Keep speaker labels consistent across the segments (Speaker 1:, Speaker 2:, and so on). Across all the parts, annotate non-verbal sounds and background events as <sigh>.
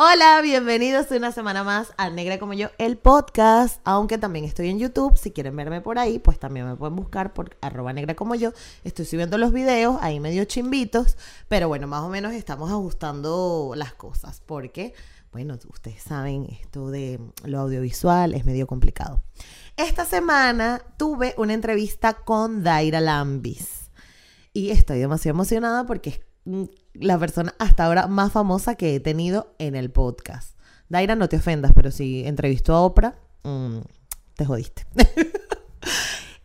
Speaker 1: Hola, bienvenidos una semana más a Negra como yo, el podcast. Aunque también estoy en YouTube, si quieren verme por ahí, pues también me pueden buscar por arroba negra como yo. Estoy subiendo los videos, ahí medio chimbitos, pero bueno, más o menos estamos ajustando las cosas, porque, bueno, ustedes saben, esto de lo audiovisual es medio complicado. Esta semana tuve una entrevista con Daira Lambis y estoy demasiado emocionada porque es la persona hasta ahora más famosa que he tenido en el podcast. Daira, no te ofendas, pero si entrevistó a Oprah, mm, te jodiste. <laughs>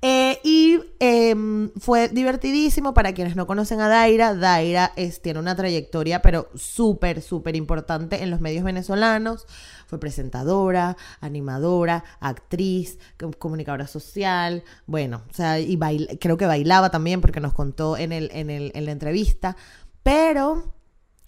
Speaker 1: Eh, y em, fue divertidísimo para quienes no conocen a Daira. Daira tiene una trayectoria, pero súper, súper importante en los medios venezolanos. Fue presentadora, animadora, actriz, comunicadora social. Bueno, o sea, y creo que bailaba también porque nos contó en, el, en, el, en la entrevista. Pero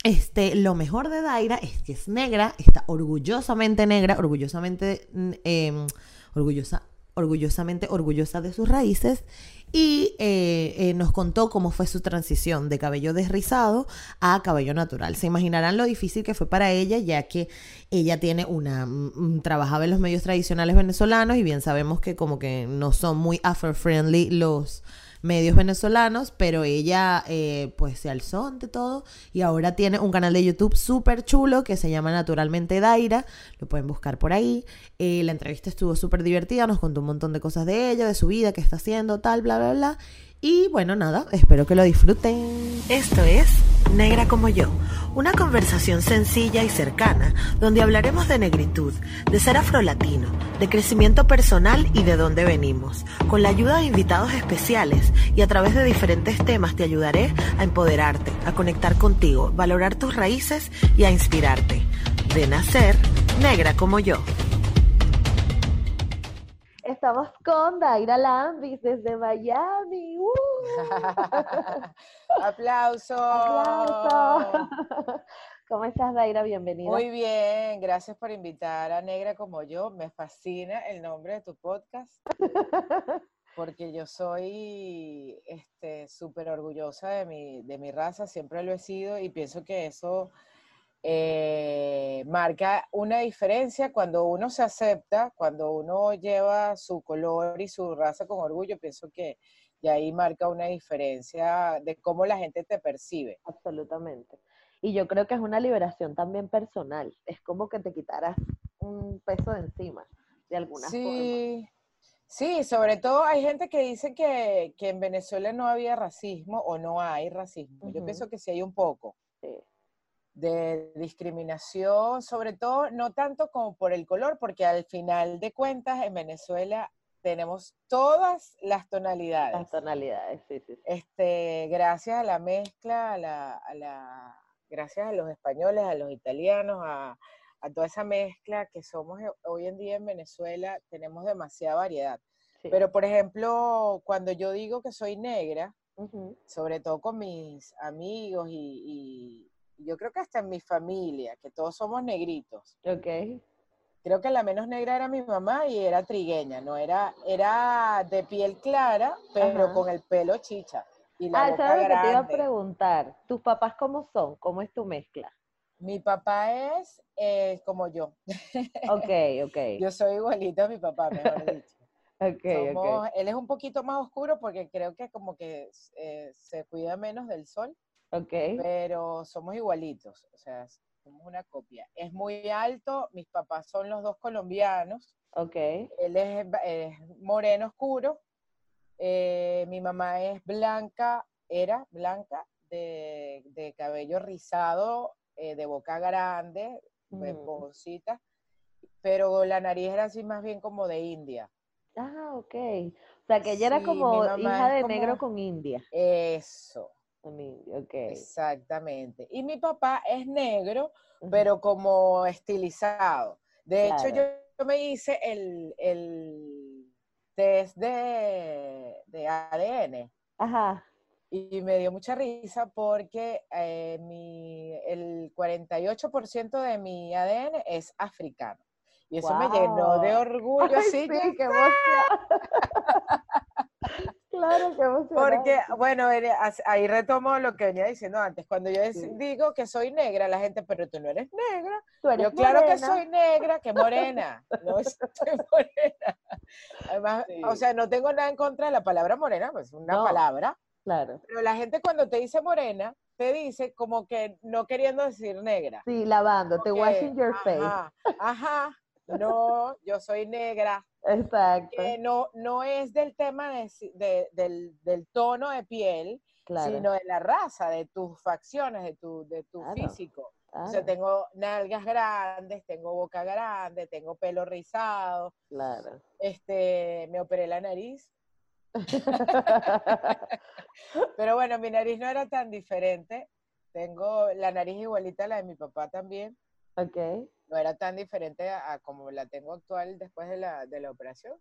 Speaker 1: este, lo mejor de Daira es que es negra, está orgullosamente negra, orgullosamente mm, em, orgullosa, orgullosamente orgullosa de sus raíces y eh, eh, nos contó cómo fue su transición de cabello desrizado a cabello natural. Se imaginarán lo difícil que fue para ella, ya que ella tiene una mm, mm, trabajaba en los medios tradicionales venezolanos y bien sabemos que como que no son muy afro-friendly los medios venezolanos, pero ella eh, pues se alzó ante todo y ahora tiene un canal de YouTube súper chulo que se llama Naturalmente Daira, lo pueden buscar por ahí. Eh, la entrevista estuvo súper divertida, nos contó un montón de cosas de ella, de su vida, qué está haciendo, tal, bla, bla, bla. Y bueno, nada, espero que lo disfruten.
Speaker 2: Esto es Negra como yo, una conversación sencilla y cercana donde hablaremos de negritud, de ser afrolatino, de crecimiento personal y de dónde venimos. Con la ayuda de invitados especiales y a través de diferentes temas te ayudaré a empoderarte, a conectar contigo, valorar tus raíces y a inspirarte. De nacer, negra como yo.
Speaker 1: Estamos con Daira Lambis desde Miami. ¡Uh! <laughs>
Speaker 3: ¡Aplauso!
Speaker 1: ¿Cómo estás, Daira? Bienvenida.
Speaker 3: Muy bien, gracias por invitar a Negra como yo. Me fascina el nombre de tu podcast. <laughs> Porque yo soy súper este, orgullosa de mi, de mi raza, siempre lo he sido y pienso que eso eh, marca una diferencia cuando uno se acepta, cuando uno lleva su color y su raza con orgullo, pienso que y ahí marca una diferencia de cómo la gente te percibe.
Speaker 1: Absolutamente. Y yo creo que es una liberación también personal, es como que te quitaras un peso de encima, de alguna
Speaker 3: sí. Sí, sobre todo hay gente que dice que, en Venezuela no había racismo o no hay racismo. Yo pienso que sí hay un poco. Sí de discriminación, sobre todo no tanto como por el color, porque al final de cuentas en Venezuela tenemos todas las tonalidades.
Speaker 1: Las tonalidades, sí, sí.
Speaker 3: Este, gracias a la mezcla, a la, gracias a los españoles, a los italianos, a, toda esa mezcla que somos hoy en día en Venezuela, tenemos demasiada variedad. Pero, por ejemplo, cuando yo digo que soy negra, sobre todo con mis amigos y yo creo que hasta en mi familia, que todos somos negritos.
Speaker 1: Ok.
Speaker 3: Creo que la menos negra era mi mamá y era trigueña, no era, era de piel clara, pero con el pelo chicha.
Speaker 1: Y la ah, boca ¿sabes que te iba a preguntar? ¿Tus papás cómo son? ¿Cómo es tu mezcla?
Speaker 3: Mi papá es eh, como yo. <laughs>
Speaker 1: Ok, ok.
Speaker 3: yo soy igualito a mi papá, mejor <laughs> dicho.
Speaker 1: okay, okay.
Speaker 3: Él es un poquito más oscuro porque creo que como que eh, se cuida menos del sol. Pero somos igualitos, o sea, somos una copia. Es muy alto, mis papás son los dos colombianos.
Speaker 1: Ok.
Speaker 3: Él es, moreno oscuro, eh, mi mamá es blanca, era blanca, de, cabello rizado, eh, de boca grande, mm. pero la nariz era así más bien como de India.
Speaker 1: Ah, ok. O sea, que ella era como hija de negro con India.
Speaker 3: Eso, Exactamente. Y mi papá es negro, pero como estilizado. De hecho, yo, me hice el, el test de, de, ADN.
Speaker 1: Ajá.
Speaker 3: Y me dio mucha risa porque eh, mi, el 48% de mi ADN es africano. Y eso me llenó de orgullo, <laughs> así
Speaker 1: que, <laughs>
Speaker 2: Claro, qué.
Speaker 3: Porque, bueno, ahí retomo lo que venía diciendo antes. Cuando yo
Speaker 2: Sí.
Speaker 3: digo que soy negra, la gente, pero tú no eres negra.
Speaker 2: Tú eres
Speaker 3: Yo claro que soy negra, que morena. No <laughs> soy morena. Además, o sea, no tengo nada en contra de la palabra morena, pues es una
Speaker 2: No.
Speaker 3: palabra.
Speaker 2: Claro.
Speaker 3: Pero la gente cuando te dice morena, te dice como que no queriendo decir negra.
Speaker 2: Sí, lavándote,
Speaker 3: Como
Speaker 2: washing your face.
Speaker 3: Ajá, no, yo soy negra.
Speaker 2: Exacto.
Speaker 3: no, no es del tema de del, del tono de piel,
Speaker 2: Claro.
Speaker 3: sino de la raza, de tus facciones, de tu, de tu
Speaker 2: Claro,
Speaker 3: físico. O sea, tengo nalgas grandes, tengo boca grande, tengo pelo rizado,
Speaker 2: claro.
Speaker 3: este, me operé la nariz. <laughs> <laughs> Pero bueno, mi nariz no era tan diferente. Tengo la nariz igualita a la de mi papá también.
Speaker 2: ok,
Speaker 3: No era tan diferente a, a como la tengo actual después de la, de la operación.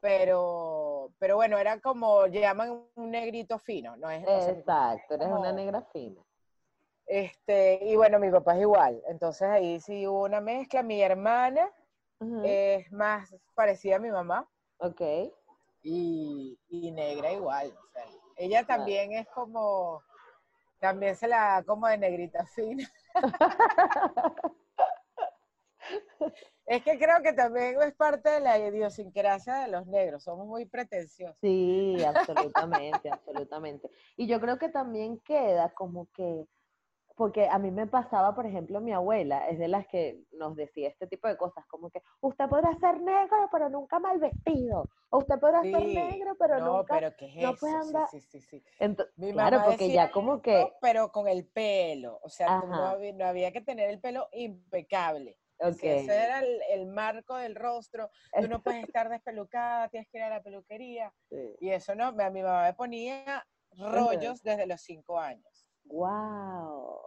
Speaker 3: pero, pero bueno, era como llaman un negrito fino, ¿no es?
Speaker 2: Exacto, eres una negra fina.
Speaker 3: Este, y bueno, mi papá es igual, entonces ahí sí hubo una mezcla. Mi hermana es más parecida a mi mamá
Speaker 2: Ok,
Speaker 3: y, y negra igual. o sea, ella
Speaker 2: Claro.
Speaker 3: también es como, también se la da como de negrita fina. <laughs> Es que creo que también es parte de la idiosincrasia de los negros, somos muy pretenciosos.
Speaker 2: Sí, absolutamente, absolutamente. Y yo creo que también queda como que, porque a mí me pasaba, por ejemplo, mi abuela es de las que nos decía este tipo de cosas, como que usted podrá ser negro, pero nunca mal vestido, o usted podrá ser
Speaker 3: Sí,
Speaker 2: negro, pero
Speaker 3: no,
Speaker 2: nunca...
Speaker 3: pero ¿qué es
Speaker 2: no puede
Speaker 3: Sí,
Speaker 2: andar-
Speaker 3: sí, sí, sí. Mi
Speaker 2: claro, porque
Speaker 3: decía
Speaker 2: ya como que,
Speaker 3: pero con el pelo, o sea, había, no había que tener el pelo impecable.
Speaker 2: Ok,
Speaker 3: Si ese era el, el marco del rostro, tú no puedes estar despelucada, tienes que ir a la peluquería. <laughs>
Speaker 2: sí.
Speaker 3: Y eso no, a mi mamá me ponía rollos desde los cinco años.
Speaker 2: Wow.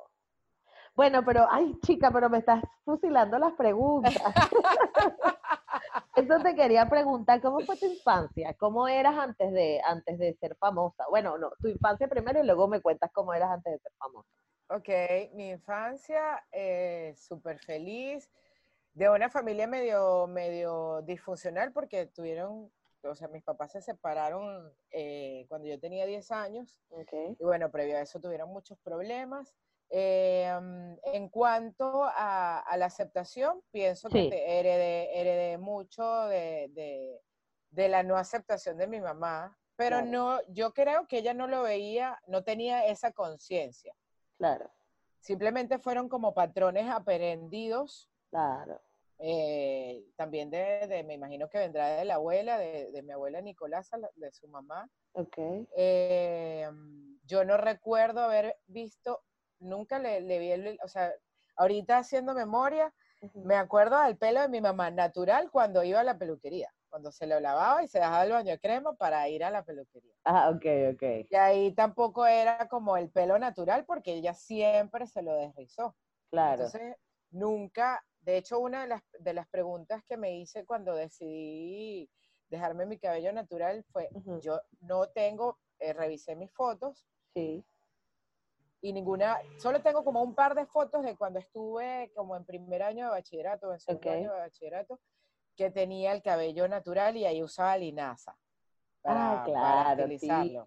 Speaker 2: Bueno, pero, ay, chica, pero me estás fusilando las preguntas. <laughs> Eso te quería preguntar, ¿cómo fue tu infancia? ¿Cómo eras antes de, antes de ser famosa? Bueno, no, tu infancia primero y luego me cuentas cómo eras antes de ser famosa.
Speaker 3: Ok, mi infancia, eh, súper feliz, de una familia medio, medio disfuncional porque tuvieron, o sea, mis papás se separaron eh, cuando yo tenía 10 años.
Speaker 2: Ok.
Speaker 3: Y bueno, previo a eso tuvieron muchos problemas. Eh, mm, en cuanto a, a la aceptación, pienso que te heredé, heredé mucho de, de- de la no aceptación de mi mamá, pero
Speaker 2: Claro.
Speaker 3: no, yo creo que ella no lo veía, no tenía esa conciencia.
Speaker 2: Claro,
Speaker 3: Simplemente fueron como patrones aprendidos,
Speaker 2: claro.
Speaker 3: eh, también de, de- me imagino que vendrá de la abuela, de, de mi abuela Nicolasa, la- de su mamá.
Speaker 2: Ok.
Speaker 3: Eh, yo no recuerdo haber visto, nunca le, le vi el, o sea, ahorita haciendo memoria, me acuerdo del pelo de mi mamá natural cuando iba a la peluquería, cuando se lo lavaba y se dejaba el baño de crema para ir a la peluquería.
Speaker 2: Ah, ok, ok.
Speaker 3: Y ahí tampoco era como el pelo natural porque ella siempre se lo desrizó.
Speaker 2: Claro.
Speaker 3: Entonces, nunca, de hecho, una de las, de las preguntas que me hice cuando decidí dejarme mi cabello natural fue, yo no tengo, eh, revisé mis fotos
Speaker 2: Sí.
Speaker 3: y ninguna, solo tengo como un par de fotos de cuando estuve como en primer año de bachillerato, en segundo año de bachillerato, que tenía el cabello natural y ahí usaba linaza.
Speaker 2: Ah,
Speaker 3: para- para
Speaker 2: claro,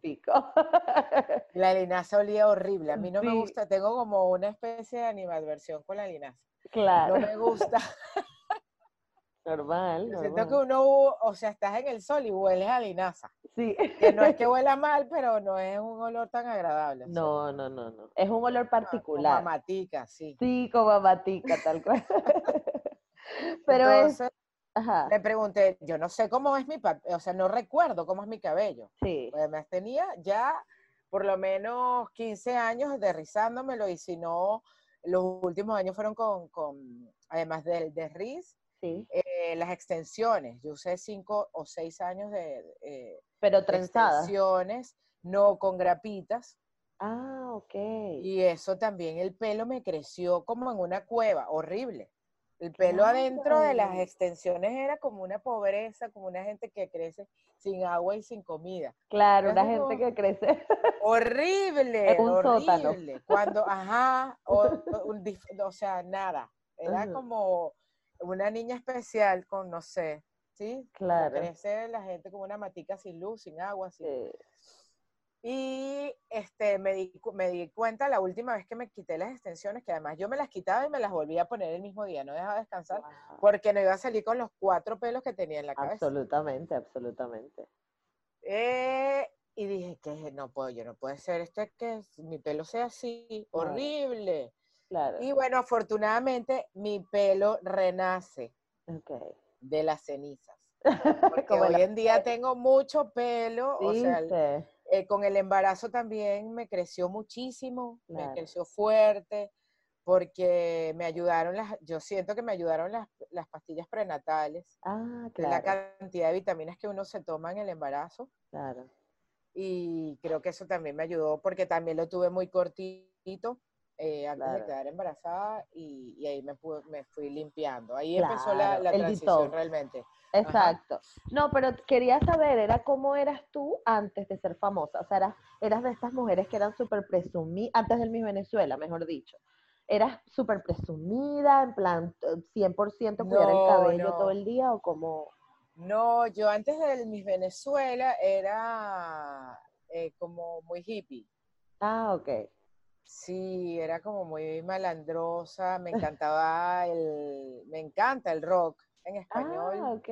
Speaker 2: típico. <laughs>
Speaker 3: La linaza olía horrible, a mí no me gusta, tengo como una especie de animadversión con la linaza.
Speaker 2: claro.
Speaker 3: No me gusta. <laughs>
Speaker 2: Normal,
Speaker 3: Yo siento que
Speaker 2: normal.
Speaker 3: uno, o sea, estás en el sol y hueles a linaza.
Speaker 2: Sí.
Speaker 3: Que no es que <laughs> huela mal, pero no es un olor tan agradable.
Speaker 2: No, no, no, no. Es un olor
Speaker 3: como a-
Speaker 2: particular.
Speaker 3: Como a matica, sí.
Speaker 2: Sí, como a matica, tal cual. Pero es, ajá,
Speaker 3: me pregunté, yo no sé cómo es mi, o sea, no recuerdo cómo es mi cabello.
Speaker 2: sí,
Speaker 3: Pues además tenía ya por lo menos 15 años de rizándomelo y si no, los últimos años fueron con, con además del de riz,
Speaker 2: sí.
Speaker 3: eh, las extensiones. Yo usé 5 o 6 años de, eh,
Speaker 2: Pero
Speaker 3: extensiones, no con grapitas.
Speaker 2: Ah, ok.
Speaker 3: Y eso también, el pelo me creció como en una cueva, horrible. El pelo adentro de las extensiones era como una pobreza, como una gente que crece sin agua y sin comida.
Speaker 2: Claro, una gente que crece. <laughs>
Speaker 3: Horrible,
Speaker 2: sótano.
Speaker 3: horrible. Cuando, ajá, o, o sea, nada. Era como una niña especial con, no sé, así.
Speaker 2: Claro.
Speaker 3: Crece la gente como una matica sin luz, sin agua, sin...
Speaker 2: Sí.
Speaker 3: Y este, me, di, me di cuenta la última vez que me quité las extensiones, que además yo me las quitaba y me las volvía a poner el mismo día, no dejaba descansar,
Speaker 2: Wow.
Speaker 3: porque no iba a salir con los cuatro pelos que tenía en la cabeza.
Speaker 2: Absolutamente, absolutamente.
Speaker 3: Eh, y dije que no puedo, yo no puede ser esto es que mi pelo sea así,
Speaker 2: Claro.
Speaker 3: horrible.
Speaker 2: Claro.
Speaker 3: Y bueno, afortunadamente mi pelo renace
Speaker 2: Ok.
Speaker 3: de las cenizas. <laughs> Porque hoy en día tengo mucho pelo, o sea, el-
Speaker 2: ¿Viste?
Speaker 3: Eh, con el embarazo también me creció muchísimo,
Speaker 2: Claro.
Speaker 3: me creció fuerte, porque me ayudaron las, yo siento que me ayudaron las, las pastillas prenatales,
Speaker 2: Ah,
Speaker 3: es la
Speaker 2: claro,
Speaker 3: cantidad de vitaminas que uno se toma en el embarazo,
Speaker 2: claro.
Speaker 3: y creo que eso también me ayudó, porque también lo tuve muy cortito eh, antes de quedar embarazada, y, y ahí me, pude- me fui limpiando. Ahí empezó la,
Speaker 2: el
Speaker 3: transición
Speaker 2: detox.
Speaker 3: realmente.
Speaker 2: Exacto. No, pero quería saber, era cómo eras tú antes de ser famosa. O sea, eras, eras de estas mujeres que eran súper presumidas, antes del Miss Venezuela, mejor dicho. Eras súper presumida, en plan, eh, 100% cuidar el
Speaker 3: No,
Speaker 2: cabello
Speaker 3: no.
Speaker 2: todo el día, o como...
Speaker 3: No, yo antes del Miss Venezuela era eh, como muy hippie.
Speaker 2: Ah, ok.
Speaker 3: Sí, era como muy malandrosa, me encantaba el, me encanta el rock en español.
Speaker 2: Ah, ok.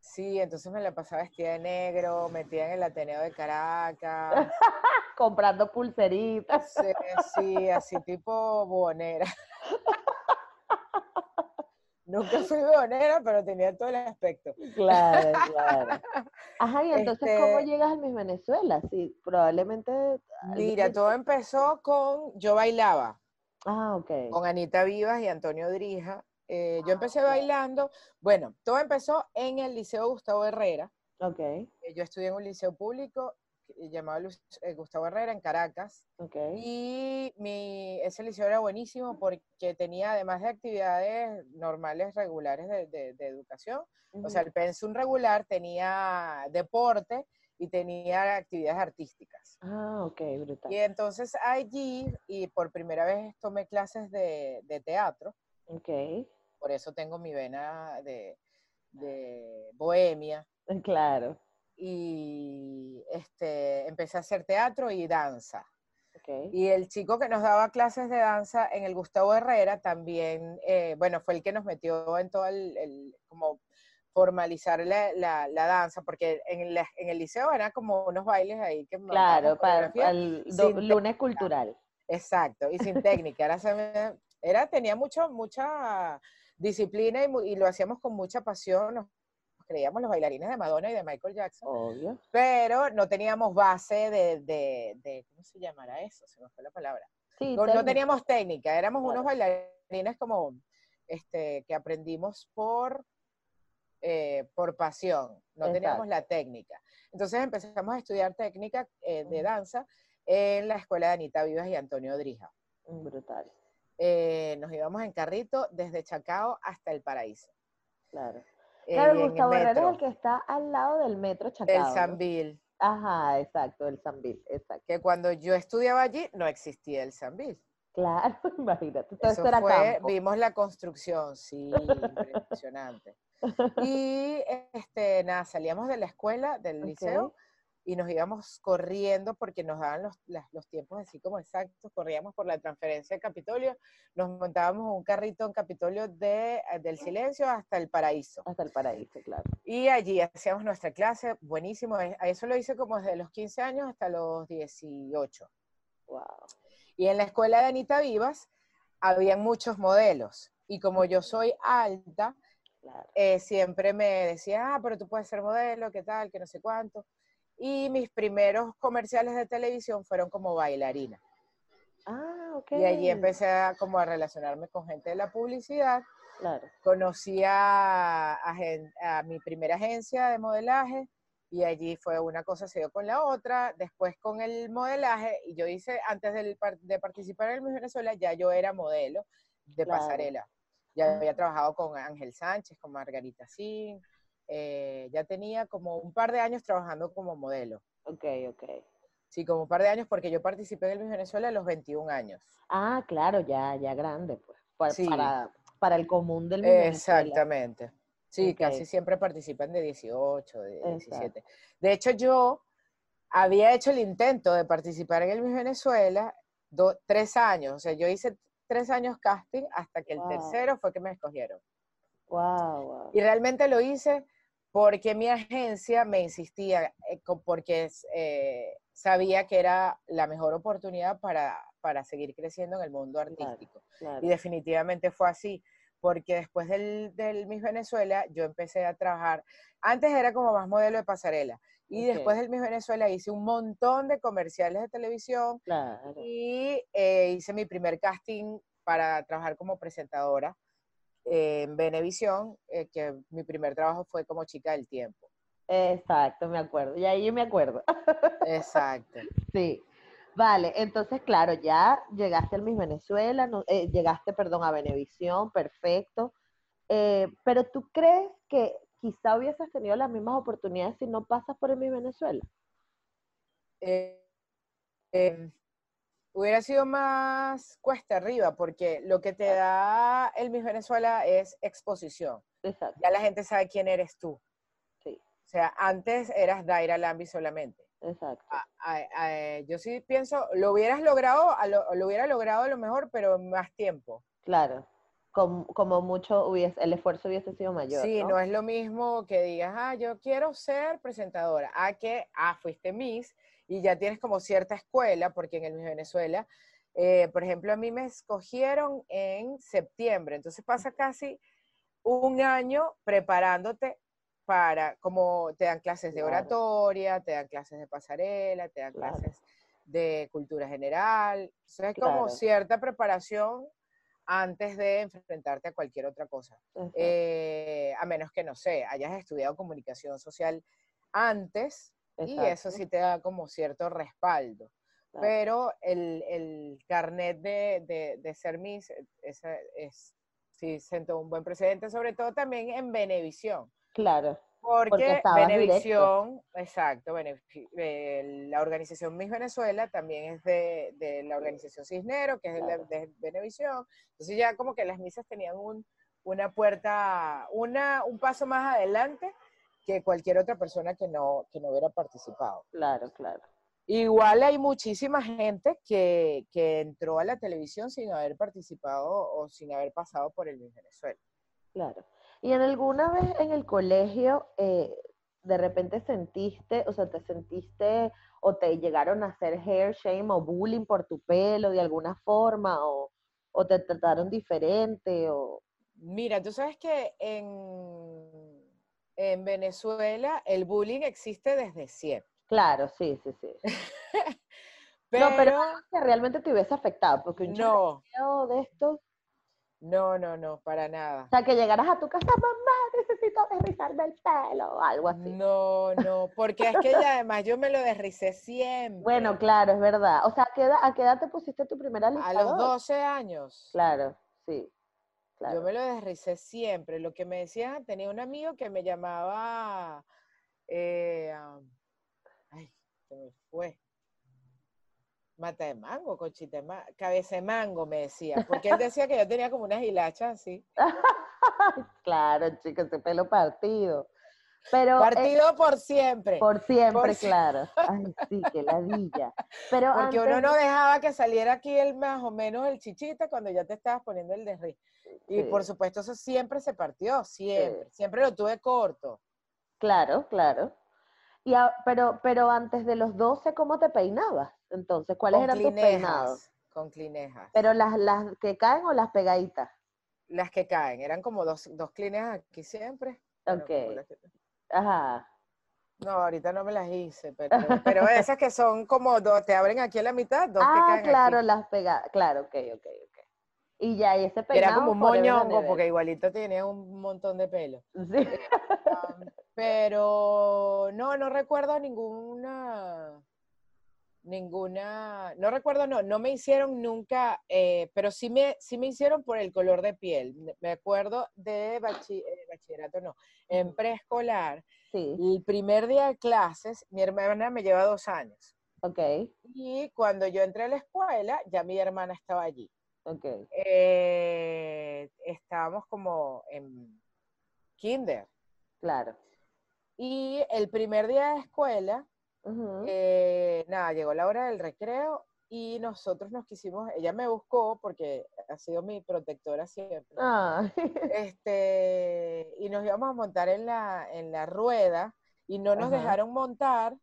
Speaker 3: Sí, entonces me la pasaba vestida de negro, metida en el Ateneo de Caracas. <laughs>
Speaker 2: Comprando pulseritas.
Speaker 3: Sí, sí, así tipo bonera. Nunca fui bonera, pero tenía todo el aspecto.
Speaker 2: Claro, <laughs> claro. Ajá, y entonces, ¿cómo
Speaker 3: Este-
Speaker 2: llegas al Miss Venezuela? Sí, probablemente...
Speaker 3: Mira, todo empezó con, yo bailaba.
Speaker 2: Ah, ok.
Speaker 3: con Anita Vivas y Antonio Drija. Eh, yo
Speaker 2: Ah,
Speaker 3: empecé bailando, bueno, todo empezó en el Liceo Gustavo Herrera.
Speaker 2: Ok,
Speaker 3: Eh, Yo estudié en un liceo público llamado Luz- eh, Gustavo Herrera en Caracas.
Speaker 2: ok.
Speaker 3: Y mi, ese liceo era buenísimo porque tenía, además de actividades normales, regulares de, de- de educación, o sea, el pensum regular tenía deporte y tenía actividades artísticas.
Speaker 2: Ah, ok, brutal.
Speaker 3: Y entonces allí, y por primera vez tomé clases de, de teatro,
Speaker 2: Ok,
Speaker 3: por eso tengo mi vena de, de bohemia,
Speaker 2: claro.
Speaker 3: Y este, empecé a hacer teatro y danza. Y el chico que nos daba clases de danza en el Gustavo Herrera también, eh, bueno, fue el que nos metió en todo el, el- como formalizar la, la- la danza, porque en, la- en el liceo eran como unos bailes ahí que
Speaker 2: Claro, para, el do- lunes cultural.
Speaker 3: Exacto, y sin <laughs> técnica. Era, era- tenía mucho, mucha disciplina y, lo hacíamos con mucha pasión. Nos creíamos los bailarines de Madonna y de Michael Jackson,
Speaker 2: Obvio.
Speaker 3: pero no teníamos base de, de- de- ¿cómo se llamará eso? Se me fue la palabra.
Speaker 2: Sí,
Speaker 3: No, teníamos técnica, éramos unos bailarines como este, que aprendimos por, eh, por pasión, no teníamos la técnica. Entonces empezamos a estudiar técnica eh, de danza en la escuela de Anita Vivas y Antonio Drija.
Speaker 2: Mm, Brutal,
Speaker 3: Eh, nos íbamos en carrito desde Chacao hasta el Paraíso.
Speaker 2: claro. Claro,
Speaker 3: el
Speaker 2: Gustavo Herrera es el que está al lado del metro
Speaker 3: el
Speaker 2: Chacao. ¿no?
Speaker 3: Sambil,
Speaker 2: Ajá, exacto, el Sambil, exacto.
Speaker 3: que cuando yo estudiaba allí no existía el Sambil.
Speaker 2: Claro, <laughs> imagínate, todo
Speaker 3: Eso
Speaker 2: esto era
Speaker 3: fue,
Speaker 2: campo.
Speaker 3: vimos la construcción, sí, impresionante. <laughs> Y este, nada, salíamos de la escuela, del liceo, y nos íbamos corriendo porque nos daban los, las- los tiempos así como exactos, corríamos por la transferencia de Capitolio, nos montábamos un carrito en Capitolio de, eh, del Silencio hasta el Paraíso.
Speaker 2: Hasta el paraíso, claro.
Speaker 3: Y allí hacíamos nuestra clase, buenísimo, eh, eso lo hice como desde los 15 años hasta los 18.
Speaker 2: Wow.
Speaker 3: Y en la escuela de Anita Vivas habían muchos modelos. Y como yo soy alta,
Speaker 2: Claro.
Speaker 3: eh, siempre me decía, ah, pero tú puedes ser modelo, qué tal, que no sé cuánto. Y mis primeros comerciales de televisión fueron como bailarina.
Speaker 2: Ah, ok.
Speaker 3: Y allí empecé a, como a relacionarme con gente de la publicidad.
Speaker 2: Claro.
Speaker 3: Conocí a, a gen- a mi primera agencia de modelaje y allí fue una cosa se dio con la otra. Después con el modelaje, y yo hice, antes del de participar en el Miss Venezuela, ya yo era modelo de
Speaker 2: Claro.
Speaker 3: pasarela. Ya
Speaker 2: Ah.
Speaker 3: había trabajado con Ángel Sánchez, con Margarita Sin. Eh, ya tenía como un par de años trabajando como modelo.
Speaker 2: Ok, ok.
Speaker 3: Sí, como un par de años porque yo participé en el Miss Venezuela a los 21 años.
Speaker 2: Ah, claro, ya, ya grande, pues. Para,
Speaker 3: Sí.
Speaker 2: para, para el común del Miss Venezuela.
Speaker 3: Exactamente. Sí, casi siempre participan de 18, de 17. De hecho, yo había hecho el intento de participar en el Miss Venezuela tres años. O sea, yo hice tres años casting hasta que el tercero fue que me escogieron.
Speaker 2: Wow,
Speaker 3: Y realmente lo hice porque mi agencia me insistía, eh, porque eh, sabía que era la mejor oportunidad para, para seguir creciendo en el mundo artístico. Y definitivamente fue así porque después del, del Miss Venezuela yo empecé a trabajar, antes era como más modelo de pasarela, y después del Miss Venezuela hice un montón de comerciales de televisión y eh, hice mi primer casting para trabajar como presentadora en Venevisión, eh, que mi primer trabajo fue como chica del tiempo.
Speaker 2: Exacto, me acuerdo. Y ahí yo me acuerdo.
Speaker 3: Exacto. <laughs>
Speaker 2: sí. Vale, entonces, claro, ya llegaste al Miss Venezuela, eh, llegaste, perdón, a Venevisión, perfecto. Eh, pero tú crees que quizá hubieses tenido las mismas oportunidades si no pasas por el Miss Venezuela?
Speaker 3: Eh, hubiera sido más cuesta arriba, porque lo que te da el Miss Venezuela es exposición.
Speaker 2: Exacto.
Speaker 3: Ya la gente sabe quién eres tú.
Speaker 2: Sí.
Speaker 3: O sea, antes eras Daira Lambi solamente.
Speaker 2: Exacto.
Speaker 3: yo sí pienso, lo hubieras logrado, lo, hubiera logrado a lo mejor, pero en más tiempo.
Speaker 2: Claro. Como, como mucho hubiese, el esfuerzo hubiese sido mayor.
Speaker 3: Sí, ¿no? es lo mismo que digas, ah, yo quiero ser presentadora, a que, ah, fuiste Miss y ya tienes como cierta escuela, porque en el Miss Venezuela, eh, por ejemplo, a mí me escogieron en septiembre, entonces pasa casi un año preparándote para, como te dan clases de oratoria, te dan clases de pasarela, te dan clases de cultura general. Entonces es como cierta preparación antes de enfrentarte a cualquier otra cosa. Eh, a menos que, no sé, hayas estudiado comunicación social antes y eso sí te da como cierto respaldo. Pero el, el carnet de, de, de ser Miss es, es, sí sentó un buen precedente, sobre todo también en Benevisión.
Speaker 2: Claro.
Speaker 3: Porque, Benevisión, exacto, eh, la organización Miss Venezuela también es de, de la organización Cisnero, que es de, de, Benevisión. Entonces ya como que las misas tenían un, una puerta, una, un paso más adelante que cualquier otra persona que no, que no hubiera participado.
Speaker 2: Claro, claro.
Speaker 3: Igual hay muchísima gente que, que entró a la televisión sin haber participado o sin haber pasado por el Miss Venezuela.
Speaker 2: Claro. ¿Y en alguna vez en el colegio eh, de repente sentiste, o sea, te sentiste o te llegaron a hacer hair shame o bullying por tu pelo de alguna forma o, o te trataron diferente o...
Speaker 3: Mira, tú sabes que en, en Venezuela el bullying existe desde siempre.
Speaker 2: Claro, sí, sí, sí. pero, <laughs> no, pero que realmente te hubiese afectado, porque un
Speaker 3: no.
Speaker 2: de esto
Speaker 3: no, no, no, para nada.
Speaker 2: O sea, que llegaras a tu casa, mamá, necesito desrizarme el pelo o algo así.
Speaker 3: No, no, porque es que ya además yo me lo desricé siempre.
Speaker 2: Bueno, claro, es verdad. O sea, ¿a qué edad, a qué edad te pusiste tu primera
Speaker 3: A los 12 años.
Speaker 2: Claro, sí. Claro.
Speaker 3: Yo me lo desricé siempre. Lo que me decía, tenía un amigo que me llamaba, eh, ay, se me fue mata de mango, cochita de mango, cabeza de mango, me decía, porque él decía que yo tenía como unas hilachas así. <laughs>
Speaker 2: claro, chicos, ese pelo partido. Pero,
Speaker 3: partido por siempre.
Speaker 2: Por siempre, claro. Ay, sí, qué ladilla. Pero
Speaker 3: Porque uno no dejaba que saliera aquí el más o menos el chichita cuando ya te estabas poniendo el de Y por supuesto eso siempre se partió, siempre. Siempre lo tuve corto.
Speaker 2: Claro, claro. Y pero, pero antes de los 12, ¿cómo te peinabas? Entonces, ¿cuáles eran tus peinados?
Speaker 3: Con clinejas.
Speaker 2: ¿Pero las, las que caen o las pegaditas?
Speaker 3: Las que caen, eran como dos, dos clinejas aquí siempre.
Speaker 2: Ok. Ajá.
Speaker 3: No, ahorita no me las hice, pero, pero <laughs> esas que son como dos, te abren aquí a la mitad, dos
Speaker 2: ah,
Speaker 3: que caen
Speaker 2: claro, las pegadas, claro, ok, ok. Y ya, y ese peinado.
Speaker 3: Era como un moñongo, porque igualito tenía un montón de pelo.
Speaker 2: Sí.
Speaker 3: Eh, um, pero no, no recuerdo ninguna ninguna, no recuerdo, no, no me hicieron nunca, eh, pero sí me, sí me hicieron por el color de piel. Me acuerdo de eh, bachillerato, no, en preescolar.
Speaker 2: Sí.
Speaker 3: El primer día de clases, mi hermana me lleva dos años.
Speaker 2: Ok.
Speaker 3: Y cuando yo entré a la escuela, ya mi hermana estaba allí.
Speaker 2: Ok.
Speaker 3: Eh, estábamos como en kinder.
Speaker 2: Claro.
Speaker 3: Y el primer día de escuela, eh, nada, llegó la hora del recreo y nosotros nos quisimos, ella me buscó porque ha sido mi protectora siempre.
Speaker 2: Ah, <laughs>
Speaker 3: Este, y nos íbamos a montar en la, en la rueda y no nos
Speaker 2: Ajá.
Speaker 3: dejaron montar,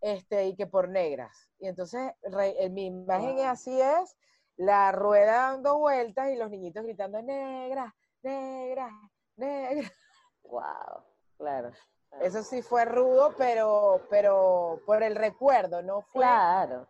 Speaker 3: este, y que por negras. Y entonces re- en mi imagen
Speaker 2: Wow.
Speaker 3: así es, la rueda dando vueltas y los niñitos gritando, negra, negra, negra.
Speaker 2: wow, claro.
Speaker 3: Eso sí fue rudo, pero, pero por el recuerdo, no fue,
Speaker 2: Claro,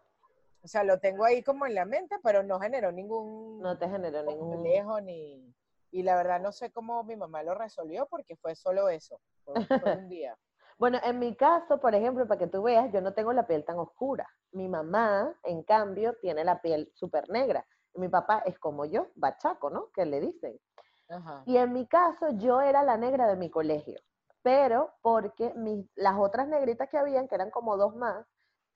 Speaker 3: o sea, lo tengo ahí como en la mente, pero no generó ningún
Speaker 2: no te generó ningún...
Speaker 3: complejo ni... Y la verdad no sé cómo mi mamá lo resolvió porque fue solo eso, un <laughs> día.
Speaker 2: Bueno, en mi caso, por ejemplo, para que tú veas, yo no tengo la piel tan oscura. Mi mamá, en cambio, tiene la piel súper negra. Mi papá es como yo, bachaco, ¿no? Que le dicen.
Speaker 3: Ajá.
Speaker 2: Y en mi caso, yo era la negra de mi colegio, pero porque mis, las otras negritas que habían, que eran como dos más,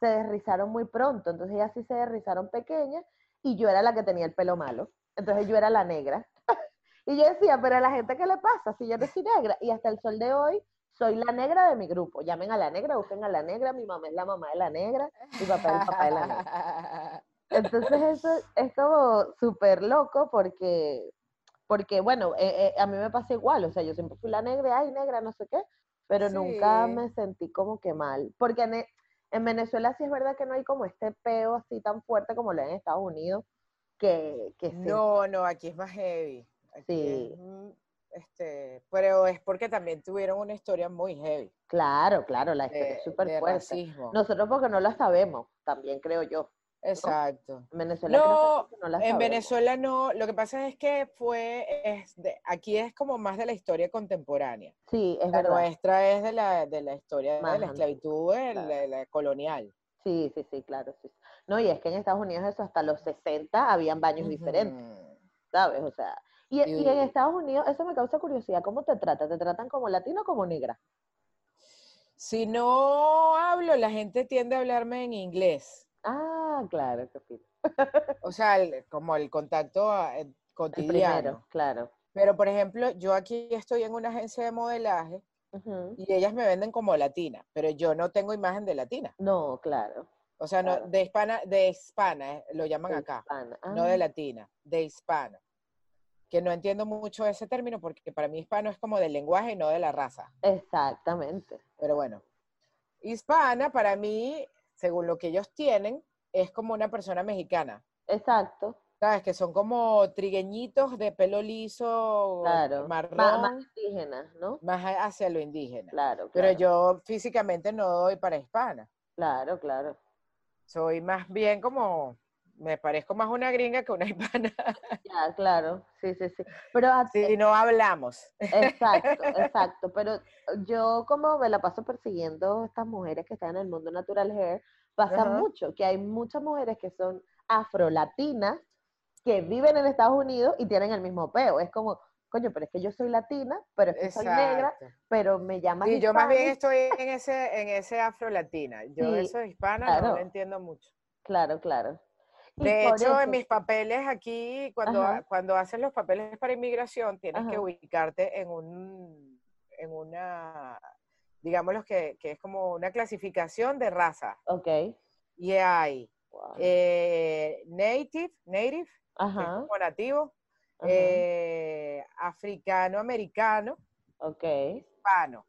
Speaker 2: se desrizaron muy pronto. Entonces ellas sí se desrizaron pequeñas y yo era la que tenía el pelo malo. Entonces yo era la negra. <laughs> y yo decía, pero a la gente, ¿qué le pasa si yo no soy negra? Y hasta el sol de hoy, soy la negra de mi grupo. Llamen a la negra, busquen a la negra, mi mamá es la mamá de la negra, mi papá es el papá de la negra. <laughs> Entonces eso es como súper loco porque, porque bueno, eh, eh, a mí me pasa igual, o sea, yo siempre fui la negra, ay, negra, no sé qué, pero nunca me sentí como que mal, porque en, e- en Venezuela sí es verdad que no hay como este peo así tan fuerte como lo hay en Estados Unidos, que, que sí,
Speaker 3: No, no, aquí es más heavy. Aquí
Speaker 2: Sí.
Speaker 3: es, este, pero es porque también tuvieron una historia muy heavy
Speaker 2: claro, claro, la historia
Speaker 3: de,
Speaker 2: es súper fuerte.
Speaker 3: racismo.
Speaker 2: Nosotros porque no la sabemos, también creo yo.
Speaker 3: Exacto.
Speaker 2: En Venezuela
Speaker 3: No,
Speaker 2: no la
Speaker 3: en. Venezuela no, lo que pasa es que fue, es de- aquí es como más de la historia contemporánea.
Speaker 2: Sí, es
Speaker 3: La
Speaker 2: verdad.
Speaker 3: nuestra es de la, de la historia
Speaker 2: Más
Speaker 3: de la esclavitud,
Speaker 2: claro.
Speaker 3: la, la colonial.
Speaker 2: Sí, sí, sí, claro, sí. No, y es que en Estados Unidos eso hasta los 60 habían baños diferentes. ¿sabes? O sea, y, y en
Speaker 3: Y-
Speaker 2: Estados Unidos eso me causa curiosidad, ¿cómo te tratan? ¿Te tratan como latino o como negra?
Speaker 3: Si no hablo, la gente tiende a hablarme en inglés.
Speaker 2: Ah, claro.
Speaker 3: O sea, el- como el contacto ah, eh,
Speaker 2: El
Speaker 3: cotidiano.
Speaker 2: primero, claro.
Speaker 3: Pero, por ejemplo, yo aquí estoy en una agencia de modelaje y ellas me venden como latina, pero yo no tengo imagen de latina.
Speaker 2: No, claro.
Speaker 3: O sea, no, de hispana, de hispana, eh, lo llaman
Speaker 2: de
Speaker 3: acá,
Speaker 2: hispana.
Speaker 3: no de
Speaker 2: Ah,
Speaker 3: latina, de hispana. Que no entiendo mucho ese término porque para mí hispano es como del lenguaje y no de la raza.
Speaker 2: Exactamente.
Speaker 3: Pero bueno, hispana para mí, según lo que ellos tienen, es como una persona mexicana.
Speaker 2: Exacto,
Speaker 3: ¿Sabes? Que son como trigueñitos de pelo liso,
Speaker 2: claro. Ma-
Speaker 3: marrón,
Speaker 2: más indígenas, ¿no?
Speaker 3: más hacia lo indígena.
Speaker 2: Claro,
Speaker 3: Pero yo físicamente no doy para hispana.
Speaker 2: Claro, claro.
Speaker 3: Soy más bien como, me parezco más una gringa que una <laughs> hispana.
Speaker 2: Ya, claro. Sí, sí, sí. Pero
Speaker 3: Si no hablamos.
Speaker 2: Exacto, <laughs> exacto. Pero yo como me la paso persiguiendo estas mujeres que están en el mundo natural hair, pasa mucho que hay muchas mujeres que son afrolatinas que viven en Estados Unidos y tienen el mismo peo. Es como, coño, pero es que yo soy latina, pero es que soy negra, pero me llamas
Speaker 3: Sí, yo más bien estoy en ese, en ese afro-latina. Yo
Speaker 2: Sí,
Speaker 3: eso hispana no
Speaker 2: claro.
Speaker 3: lo entiendo mucho.
Speaker 2: Claro, claro.
Speaker 3: De hecho, en mis papeles aquí, cuando,
Speaker 2: Ajá.
Speaker 3: cuando haces los papeles para inmigración, tienes que ubicarte en un, en una, digámoslo que, que es como una clasificación de raza.
Speaker 2: Ok.
Speaker 3: Y hay
Speaker 2: Wow.
Speaker 3: eh, native, native, que es
Speaker 2: Ajá,
Speaker 3: como nativo, eh, africano, americano,
Speaker 2: Ok.
Speaker 3: hispano.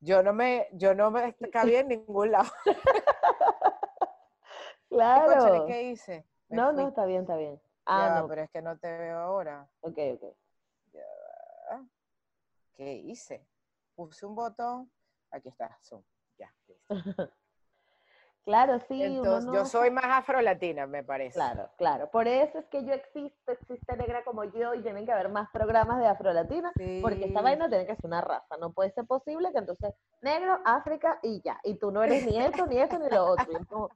Speaker 3: Yo no me, yo no me <laughs> cabía en ningún lado. <laughs> <laughs> ¿Y cónchale,
Speaker 2: Claro.
Speaker 3: ¿Qué hice? Me
Speaker 2: No,
Speaker 3: fui.
Speaker 2: no, está bien, está bien.
Speaker 3: Ya
Speaker 2: Ah, no.
Speaker 3: pero es que no te veo ahora.
Speaker 2: Ok, ok.
Speaker 3: ¿Qué hice? Puse un botón. Aquí está, zoom. Ya, listo. <laughs>
Speaker 2: Claro, sí,
Speaker 3: Entonces,
Speaker 2: no
Speaker 3: yo soy más afrolatina, me parece.
Speaker 2: Claro, claro. Por eso es que yo existo, existe negra como yo y tienen que haber más programas de afrolatina, porque esta vaina tiene que ser una raza. No puede ser posible que entonces negro, África y ya. Y tú no eres ni esto, ni esto, ni lo otro. Como,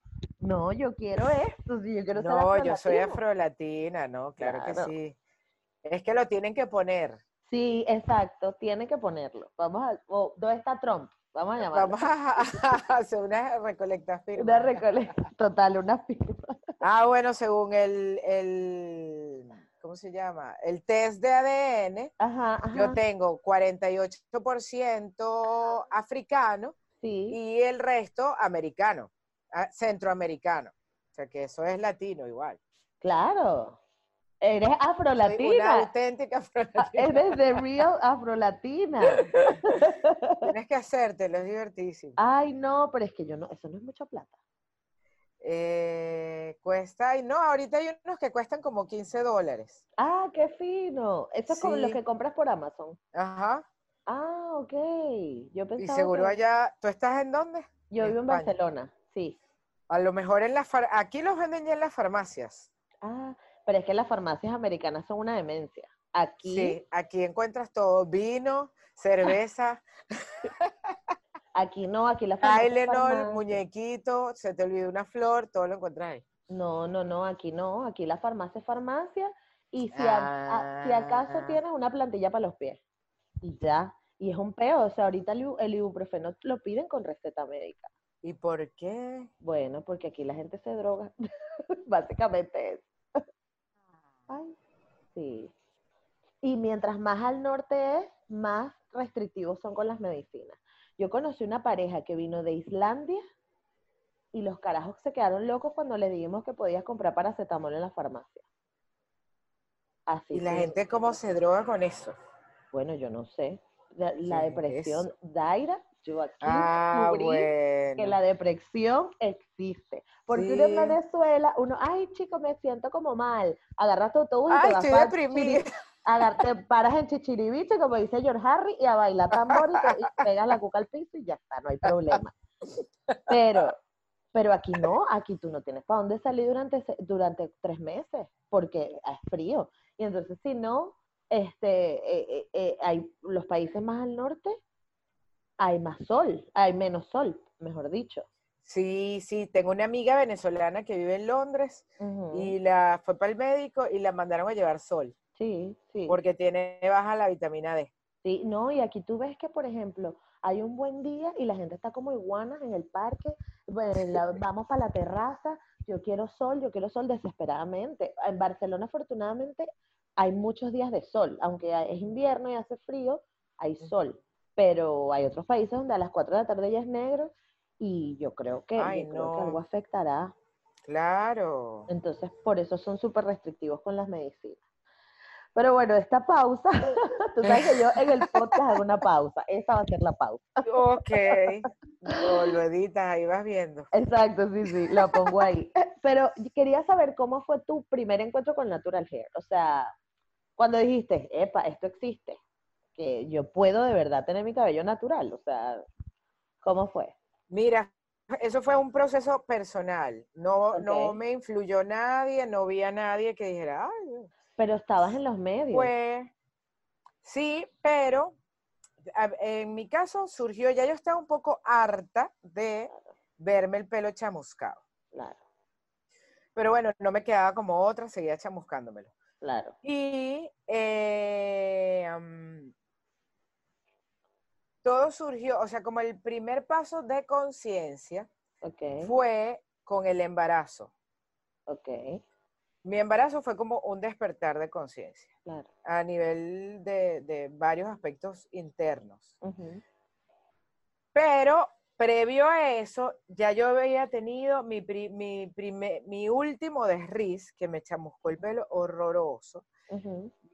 Speaker 2: no, yo quiero esto, si yo quiero ser
Speaker 3: No, yo soy afrolatina, ¿no? Claro, que sí. Es que lo tienen que poner.
Speaker 2: Sí, exacto, tiene que ponerlo. Vamos a, o, ¿dónde está Trump? Vamos a llamarlo.
Speaker 3: Vamos a, <laughs> hacer una recolecta firma.
Speaker 2: Una recolecta total, una firma.
Speaker 3: Ah, bueno, según el, el ¿cómo se llama? El test de ADN,
Speaker 2: Ajá,
Speaker 3: yo tengo 48% africano
Speaker 2: Sí,
Speaker 3: y el resto americano, centroamericano. O sea que eso es latino igual.
Speaker 2: claro. Eres
Speaker 3: Soy una
Speaker 2: afrolatina.
Speaker 3: auténtica afrolatina. <laughs>
Speaker 2: Eres de real afrolatina. <laughs>
Speaker 3: Tienes que hacértelo, es divertísimo.
Speaker 2: Ay, no, pero es que yo no, eso no es mucha plata.
Speaker 3: Eh, cuesta, y no, ahorita hay unos que cuestan como 15 dólares.
Speaker 2: Ah, qué fino. Eso es como los que compras por Amazon.
Speaker 3: Ajá.
Speaker 2: Ah, ok. Yo
Speaker 3: Y
Speaker 2: pensaba
Speaker 3: seguro
Speaker 2: que-
Speaker 3: allá, ¿tú estás en dónde?
Speaker 2: Yo
Speaker 3: en
Speaker 2: vivo en. Barcelona, sí.
Speaker 3: A lo mejor en las far- aquí los venden ya en las farmacias.
Speaker 2: Ah, pero es que las farmacias americanas son una demencia. Aquí,
Speaker 3: Sí, aquí encuentras todo, vino, cerveza, <laughs>
Speaker 2: aquí no, aquí las farmacias
Speaker 3: Tylenol, muñequito, se te olvidó una flor, todo lo encuentras ahí.
Speaker 2: No, no, no, aquí no, aquí la farmacia es farmacia y si, a- a- si acaso
Speaker 3: Ah.
Speaker 2: tienes una plantilla para los pies y ya, y es un peo, o sea, ahorita el ibuprofeno lo piden con receta médica.
Speaker 3: ¿Y por qué?
Speaker 2: Bueno, porque aquí la gente se droga, <laughs> básicamente es. Ay, sí. Y mientras más al norte es, más restrictivos son con las medicinas. Yo conocí una pareja que vino de Islandia y los carajos se quedaron locos cuando les dijimos que podías comprar paracetamol en la farmacia. Así
Speaker 3: ¿Y la
Speaker 2: que,
Speaker 3: gente cómo se droga con eso?
Speaker 2: bueno, yo no sé. La, la
Speaker 3: ¿Qué es
Speaker 2: depresión? Daira, yo aquí
Speaker 3: Ah,
Speaker 2: descubrí que
Speaker 3: bueno.
Speaker 2: la depresión existe. Porque uno en
Speaker 3: Sí.
Speaker 2: Venezuela, uno, ay, chico, me siento como mal. Agarras tu autobús y te
Speaker 3: Ay,
Speaker 2: vas
Speaker 3: estoy deprimida.
Speaker 2: Te paras en Chichiribiche, como dice George Harry, y a bailar tambor y, <laughs> pegas la cuca al piso y ya está, no hay problema. Pero, pero aquí no, aquí tú no tienes para dónde salir durante, durante tres meses, porque es frío. Y entonces, si no, este, eh, eh, eh, hay los países más al norte, hay más sol, hay menos sol, mejor dicho.
Speaker 3: Sí, sí, tengo una amiga venezolana que vive en Londres y la fue para el médico y la mandaron a llevar sol
Speaker 2: Sí, sí.
Speaker 3: porque tiene baja la vitamina D.
Speaker 2: Sí, no, y aquí tú ves que, por ejemplo, hay un buen día y la gente está como iguanas en el parque, la- <laughs> vamos para la terraza, yo quiero sol, yo quiero sol desesperadamente. En Barcelona, afortunadamente, hay muchos días de sol, aunque es invierno y hace frío, hay sol, pero hay otros países donde a las 4 de la tarde ya es negro y yo creo que,
Speaker 3: Ay,
Speaker 2: yo creo que
Speaker 3: no.
Speaker 2: algo afectará.
Speaker 3: Claro.
Speaker 2: Entonces, por eso son súper restrictivos con las medicinas. Pero bueno, esta pausa, <laughs> tú sabes que yo en el podcast hago una pausa. Esta va a ser la pausa.
Speaker 3: Ok. No, lo editas, ahí vas viendo.
Speaker 2: Exacto, sí, sí, la pongo ahí. Pero quería saber cómo fue tu primer encuentro con Natural Hair. O sea, cuando dijiste, epa, esto existe, que yo puedo de verdad tener mi cabello natural. O sea, ¿cómo fue?
Speaker 3: Mira, eso fue un proceso personal. No, no me influyó nadie, no vi a nadie que dijera, ay,
Speaker 2: Pero estabas en los medios.
Speaker 3: Pues sí, pero en mi caso surgió, ya yo estaba un poco harta de verme el pelo chamuscado.
Speaker 2: Claro,
Speaker 3: Pero bueno, no me quedaba como otra, seguía chamuscándomelo.
Speaker 2: claro.
Speaker 3: Y eh, todo surgió, o sea, como el primer paso de conciencia fue con el embarazo.
Speaker 2: ok,
Speaker 3: Mi embarazo fue como un despertar de conciencia
Speaker 2: claro.
Speaker 3: a nivel de, de varios aspectos internos. Pero previo a eso, ya yo había tenido mi, pri- mi, mi último desriz, que me chamuscó el pelo horroroso.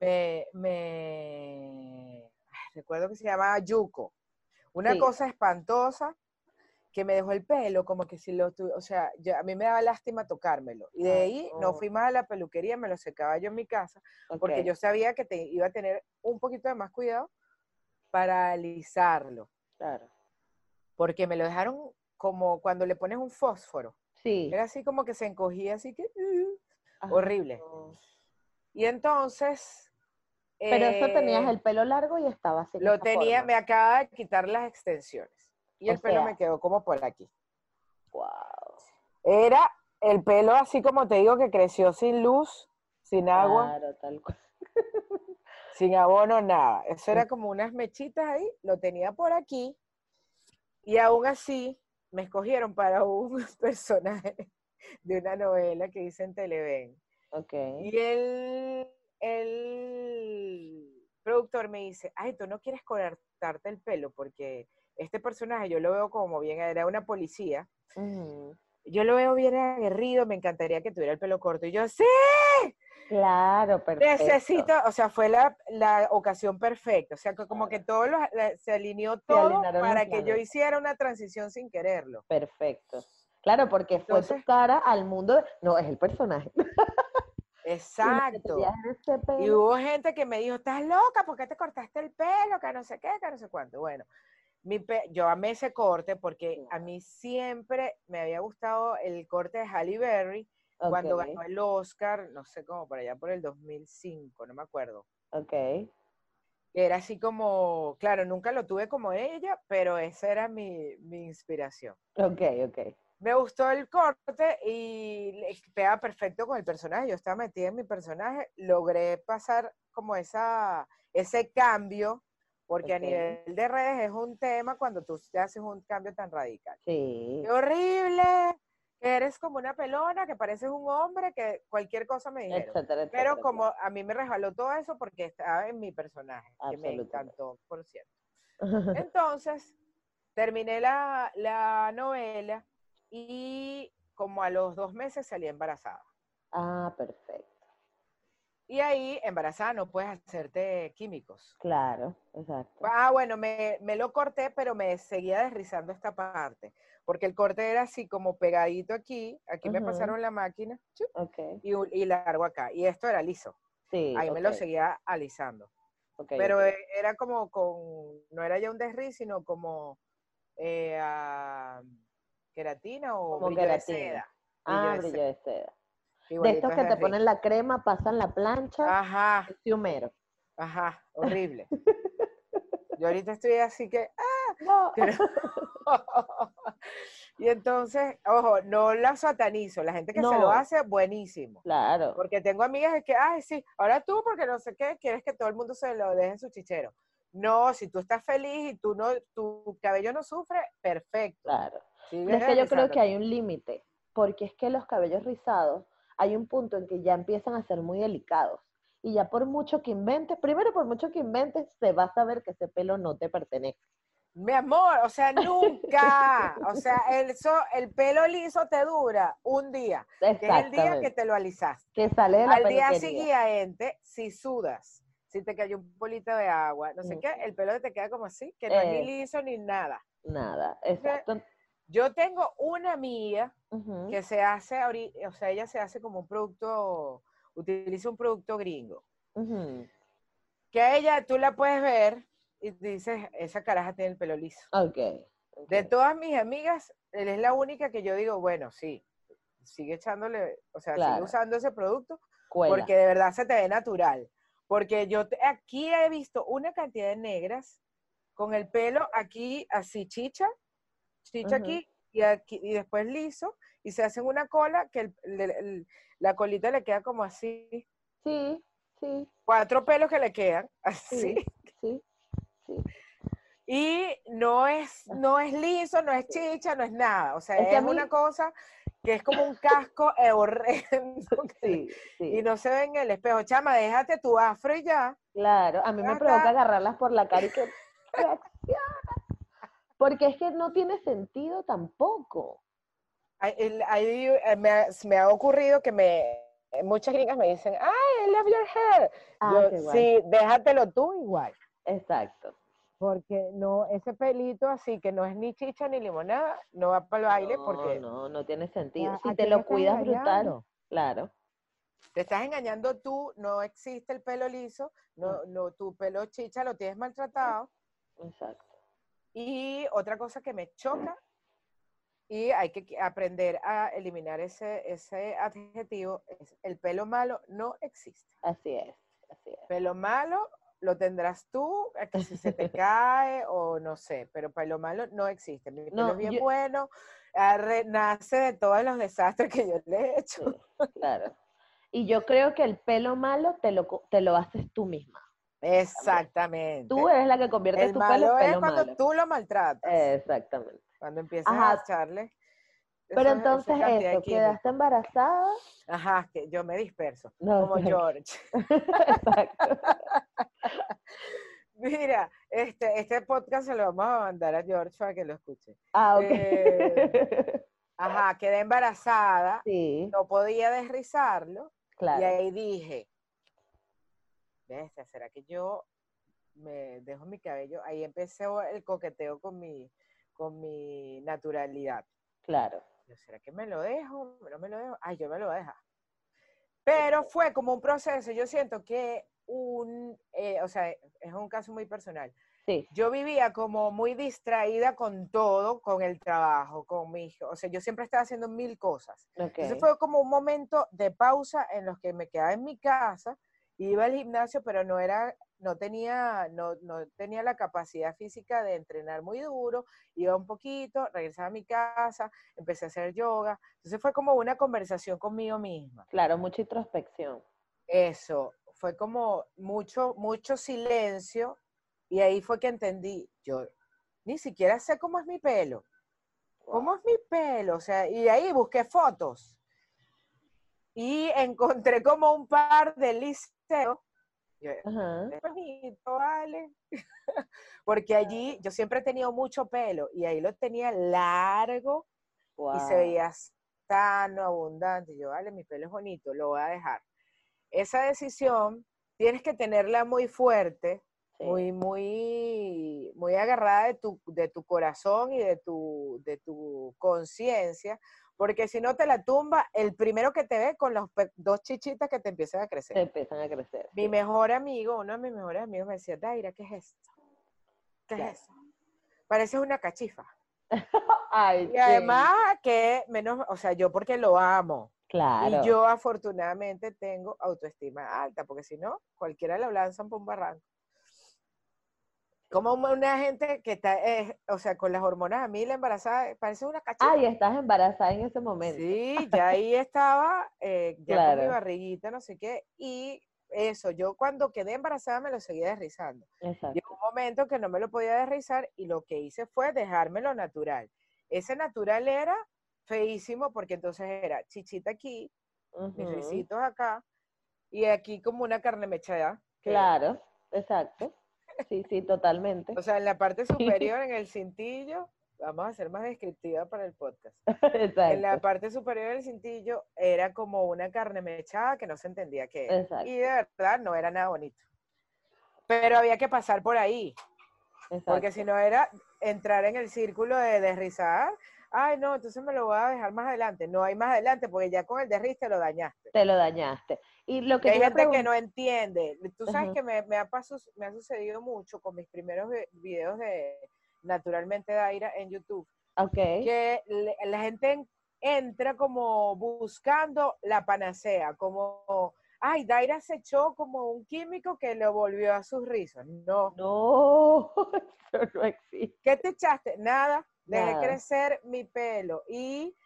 Speaker 3: Me, me- recuerdo que se llamaba Yuko. Una
Speaker 2: Sí.
Speaker 3: cosa espantosa que me dejó el pelo como que si lo tuve, o sea, yo- a mí me daba lástima tocármelo. Y de ahí no
Speaker 2: no.
Speaker 3: fui más a la peluquería, me lo secaba yo en mi casa, porque yo sabía que te, iba a tener un poquito de más cuidado para alisarlo
Speaker 2: Claro.
Speaker 3: porque me lo dejaron como cuando le pones un fósforo.
Speaker 2: Sí.
Speaker 3: Era así como que se encogía, así que uh, horrible. Y entonces...
Speaker 2: Pero eso tenías
Speaker 3: eh,
Speaker 2: el pelo largo y estaba así.
Speaker 3: Lo tenía,
Speaker 2: forma.
Speaker 3: me acaba de quitar las extensiones. Y
Speaker 2: O
Speaker 3: el pelo me quedó como por aquí.
Speaker 2: Wow.
Speaker 3: Era el pelo así como te digo que creció sin luz, sin agua,
Speaker 2: Claro, tal cual. <laughs>
Speaker 3: sin abono, nada. Eso era como unas mechitas ahí, lo tenía por aquí. Y aún así me escogieron para un <laughs> personaje de una novela que hice en Televen.
Speaker 2: Ok.
Speaker 3: Y el, el productor me dice, ay, tú no quieres cortarte el pelo porque este personaje yo lo veo como bien, era una policía. Yo lo veo bien aguerrido, me encantaría que tuviera el pelo corto. Y yo, sí,
Speaker 2: Claro, perfecto.
Speaker 3: necesito, o sea, fue la, la ocasión perfecta. O sea, que como que todo lo- la- se alineó todo
Speaker 2: los
Speaker 3: para que yo hiciera una transición sin quererlo.
Speaker 2: Perfecto. Claro, porque fue tu cara al mundo. de- No, es el personaje. <laughs>
Speaker 3: Exacto.
Speaker 2: Y ese
Speaker 3: Y
Speaker 2: pelo.
Speaker 3: hubo gente que me dijo, estás loca, ¿por qué te cortaste el pelo? Que no sé qué, que no sé cuánto. Bueno, mi pe- yo amé ese corte porque a mí siempre me había gustado el corte de Halle Berry cuando ganó el Oscar, no sé cómo, por allá por el 2005, no me acuerdo.
Speaker 2: Ok.
Speaker 3: Era así como, claro, nunca lo tuve como ella, pero esa era mi, mi inspiración.
Speaker 2: Ok, ok.
Speaker 3: Me gustó el corte y pega perfecto con el personaje. Yo estaba metida en mi personaje, logré pasar como esa, ese cambio, porque a nivel de redes es un tema cuando tú te haces un cambio tan radical.
Speaker 2: Sí.
Speaker 3: ¡Qué horrible! Que eres como una pelona, que pareces un hombre, que cualquier cosa me dijeron.
Speaker 2: Etcétera,
Speaker 3: Pero como a mí me resbaló todo eso porque estaba en mi personaje, que me encantó, por cierto. Entonces, terminé la, la novela y como a los dos meses salí embarazada.
Speaker 2: Ah, perfecto.
Speaker 3: Y ahí, embarazada, no puedes hacerte químicos.
Speaker 2: Claro, exacto.
Speaker 3: Ah, bueno, me, me lo corté, pero me seguía desrizando esta parte, porque el corte era así como pegadito aquí, aquí me pasaron la máquina chup,
Speaker 2: Ok.
Speaker 3: y, y largo acá, y esto era liso,
Speaker 2: Sí.
Speaker 3: ahí me lo seguía alisando.
Speaker 2: ok,
Speaker 3: Pero eh, era como con, no era ya un desriz, sino como eh, queratina o
Speaker 2: Como
Speaker 3: brillo
Speaker 2: queratina.
Speaker 3: de seda.
Speaker 2: Ah,
Speaker 3: de
Speaker 2: brillo
Speaker 3: seda,
Speaker 2: de seda. De estos
Speaker 3: es
Speaker 2: que te ponen la crema, pasan la plancha,
Speaker 3: Ajá,
Speaker 2: es ciumero.
Speaker 3: ajá, horrible. <laughs> Yo ahorita estoy así que,
Speaker 2: No.
Speaker 3: Pero- <laughs> y entonces, ojo, no la satanizo, la gente que se lo
Speaker 2: No.
Speaker 3: hace, buenísimo.
Speaker 2: Claro.
Speaker 3: Porque tengo amigas que, ay, sí, ahora tú, porque no sé qué, quieres que todo el mundo se lo deje en su chichero. No, si tú estás feliz y tú no, tu cabello no sufre, perfecto.
Speaker 2: Claro. Es que yo creo que hay un límite, porque es que los cabellos rizados, hay un punto en que ya empiezan a ser muy delicados. Y ya por mucho que inventes, primero por mucho que inventes, se va a saber que ese pelo no te pertenece.
Speaker 3: Mi amor, o sea, nunca. o sea, el, so- el pelo liso te dura un día, que es el día que te lo alisaste.
Speaker 2: Que sale de la
Speaker 3: Al día siguiente, si sudas, si te cayó un polito de agua, no sé qué, el pelo te queda como así, que no es ni
Speaker 2: Eh.
Speaker 3: liso ni nada.
Speaker 2: Nada, exacto.
Speaker 3: Yo tengo una amiga que se hace ahorita, o sea, ella se hace como un producto, utiliza un producto gringo, que a ella tú la puedes ver y dices, esa caraja tiene el pelo liso.
Speaker 2: Ok.
Speaker 3: De todas mis amigas, él es la única que yo digo, bueno, sí, sigue echándole, o sea, sigue usando ese producto,
Speaker 2: Cuela.
Speaker 3: porque de verdad se te ve natural. Porque yo te- aquí he visto una cantidad de negras con el pelo aquí así chicha, chicha aquí y aquí y después liso y se hacen una cola que el- el- el- la colita le queda como así,
Speaker 2: Sí, sí,
Speaker 3: cuatro pelos que le quedan <laughs>
Speaker 2: sí,
Speaker 3: así
Speaker 2: sí, sí.
Speaker 3: y no es no es liso, no es chicha, no es nada, o sea,
Speaker 2: Es
Speaker 3: es,
Speaker 2: que a
Speaker 3: una
Speaker 2: mí-
Speaker 3: cosa que es como un casco <laughs> horrendo
Speaker 2: Sí, sí.
Speaker 3: y no se ve en el espejo, chama, déjate tu afro y ya.
Speaker 2: Claro, a mí me
Speaker 3: Acá.
Speaker 2: provoca agarrarlas por la cara y que. <laughs> Porque es que no tiene sentido tampoco.
Speaker 3: Hay, eh, me, ha, me ha ocurrido que me muchas gringas me dicen, ay, I love your hair.
Speaker 2: Ah,
Speaker 3: Yo, sí, déjatelo tú igual.
Speaker 2: Exacto.
Speaker 3: Porque no, ese pelito así que no es ni chicha ni limonada, no va para el baile
Speaker 2: no,
Speaker 3: porque
Speaker 2: no, no tiene sentido.
Speaker 3: ¿a
Speaker 2: Si te
Speaker 3: quién
Speaker 2: lo cuidas brutal, claro.
Speaker 3: te estás engañando tú, no existe el pelo liso, no, no, tu pelo chicha lo tienes maltratado.
Speaker 2: Exacto.
Speaker 3: Y otra cosa que me choca, y hay que aprender a eliminar ese, ese adjetivo, es el pelo malo no existe.
Speaker 2: Así es, así es.
Speaker 3: Pelo malo lo tendrás tú, que si se te <laughs> cae o no sé, pero pelo malo no existe. Mi pelo
Speaker 2: No,
Speaker 3: es bien
Speaker 2: yo-
Speaker 3: bueno, ah, re- nace de todos los desastres que yo le he hecho.
Speaker 2: Sí, claro. Y yo creo que el pelo malo te lo, te lo haces tú misma.
Speaker 3: Exactamente.
Speaker 2: Tú eres la que convierte
Speaker 3: el
Speaker 2: tu pelo
Speaker 3: malo
Speaker 2: en
Speaker 3: es
Speaker 2: pelo
Speaker 3: cuando
Speaker 2: malo.
Speaker 3: tú lo maltratas,
Speaker 2: Exactamente.
Speaker 3: cuando empiezas
Speaker 2: Ajá.
Speaker 3: a echarle.
Speaker 2: Pero entonces eso, quedaste embarazada.
Speaker 3: Ajá, que yo me disperso,
Speaker 2: No,
Speaker 3: como. George. <laughs> <laughs>
Speaker 2: Exacto.
Speaker 3: Mira, este, este podcast se lo vamos a mandar a George para que lo escuche.
Speaker 2: Ah, ok.
Speaker 3: Eh, Ajá, quedé embarazada,
Speaker 2: sí,
Speaker 3: no podía desrizarlo, y
Speaker 2: claro.
Speaker 3: ahí dije, bestia, ¿será que yo me dejo mi cabello? Ahí empecé el coqueteo con mi, con mi naturalidad.
Speaker 2: Claro.
Speaker 3: ¿será que me lo dejo? ¿No me lo dejo? Ay, yo me lo voy a dejar. Pero fue como un proceso. Yo siento que un, eh, o sea, es un caso muy personal.
Speaker 2: Sí,
Speaker 3: Yo vivía como muy distraída con todo, con el trabajo, con mi hijo. O sea, yo siempre estaba haciendo mil cosas.
Speaker 2: ok.
Speaker 3: Entonces fue como un momento de pausa en los que me quedaba en mi casa, iba al gimnasio, pero no era, no tenía, no, no tenía la capacidad física de entrenar muy duro, iba un poquito, regresaba a mi casa, empecé a hacer yoga. Entonces fue como una conversación conmigo misma.
Speaker 2: Claro, mucha introspección.
Speaker 3: Eso, fue como mucho, mucho silencio, y ahí fue que entendí, yo ni siquiera sé cómo es mi pelo. ¿Cómo es mi pelo? O sea, y ahí busqué fotos. Y encontré como un par de Yo,
Speaker 2: Ajá.
Speaker 3: "Es bonito, vale. <laughs> Porque allí yo siempre he tenido mucho pelo y ahí lo tenía largo y se veía sano, abundante. Yo, vale, mi pelo es bonito, lo voy a dejar. Esa decisión tienes que tenerla muy fuerte,
Speaker 2: Sí.
Speaker 3: muy, muy, muy agarrada de tu, de tu corazón y de tu, de tu conciencia, porque si no te la tumba, el primero que te ve con pe- dos chichitas que te empiezan a crecer.
Speaker 2: Te empiezan a crecer.
Speaker 3: Mi
Speaker 2: sí.
Speaker 3: mejor amigo, uno de mis mejores amigos me decía, Daira, ¿qué es esto? ¿Qué
Speaker 2: Claro.
Speaker 3: es eso? Pareces una cachifa. <laughs>
Speaker 2: Ay,
Speaker 3: Y
Speaker 2: sí,
Speaker 3: además que menos, o sea, yo porque lo amo.
Speaker 2: Claro.
Speaker 3: Y yo afortunadamente tengo autoestima alta, porque si no, cualquiera lo lanzan por un barranco. Como una- gente que está, eh, o sea, con las hormonas a mil embarazada, parece una cachifa.
Speaker 2: Ay, estás embarazada en ese momento.
Speaker 3: Sí, ya <laughs> ahí estaba, eh, ya con mi barriguita, no sé qué, y eso, yo cuando quedé embarazada me lo seguía desrizando.
Speaker 2: Exacto.
Speaker 3: Llegó un momento que no me lo podía desrizar y lo que hice fue dejármelo natural. Ese natural era feísimo porque entonces era chichita aquí, mis
Speaker 2: Ujú.
Speaker 3: ricitos acá, y aquí como una carne mechada.
Speaker 2: Claro, exacto. Sí, sí, totalmente.
Speaker 3: O sea, en la parte superior, en el cintillo, vamos a ser más descriptiva para el podcast. <laughs> En la
Speaker 2: Exacto.
Speaker 3: parte superior del cintillo era como una carne mechada que no se entendía qué era.
Speaker 2: Exacto.
Speaker 3: Y de verdad no era nada bonito. Pero había que pasar por ahí, porque
Speaker 2: exacto.
Speaker 3: si no era entrar en el círculo de desrizar. Ay, no, entonces me lo voy a dejar más adelante. No hay más adelante, porque ya con el desriz te lo dañaste.
Speaker 2: Te lo dañaste. Y lo que
Speaker 3: hay no entiende. Tú sabes que me, me ha paso- me ha sucedido mucho con mis primeros vi- videos de Naturalmente Daira en YouTube,
Speaker 2: Ok.
Speaker 3: que le- la gente en- entra como buscando la panacea, como, ay, Daira se echó como un químico que lo volvió a sus rizos. No.
Speaker 2: No, <laughs> eso no existe.
Speaker 3: ¿Qué te echaste? Nada. Dejé
Speaker 2: Nada.
Speaker 3: crecer mi pelo y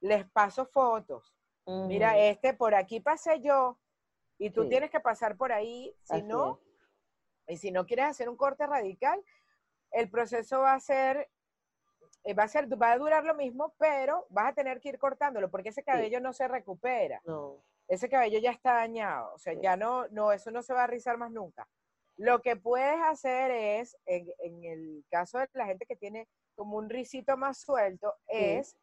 Speaker 3: les paso fotos. Mira, este por aquí pasé yo y tú
Speaker 2: Sí.
Speaker 3: tienes que pasar por ahí. Si
Speaker 2: así
Speaker 3: no,
Speaker 2: es.
Speaker 3: y si no quieres hacer un corte radical, el proceso va a ser, eh, va a ser, va a durar lo mismo, pero vas a tener que ir cortándolo porque ese cabello no se recupera.
Speaker 2: No.
Speaker 3: Ese cabello ya está dañado, o sea,
Speaker 2: Sí.
Speaker 3: ya no, no, eso no se va a rizar más nunca. Lo que puedes hacer es, en, en el caso de la gente que tiene como un risito más suelto, es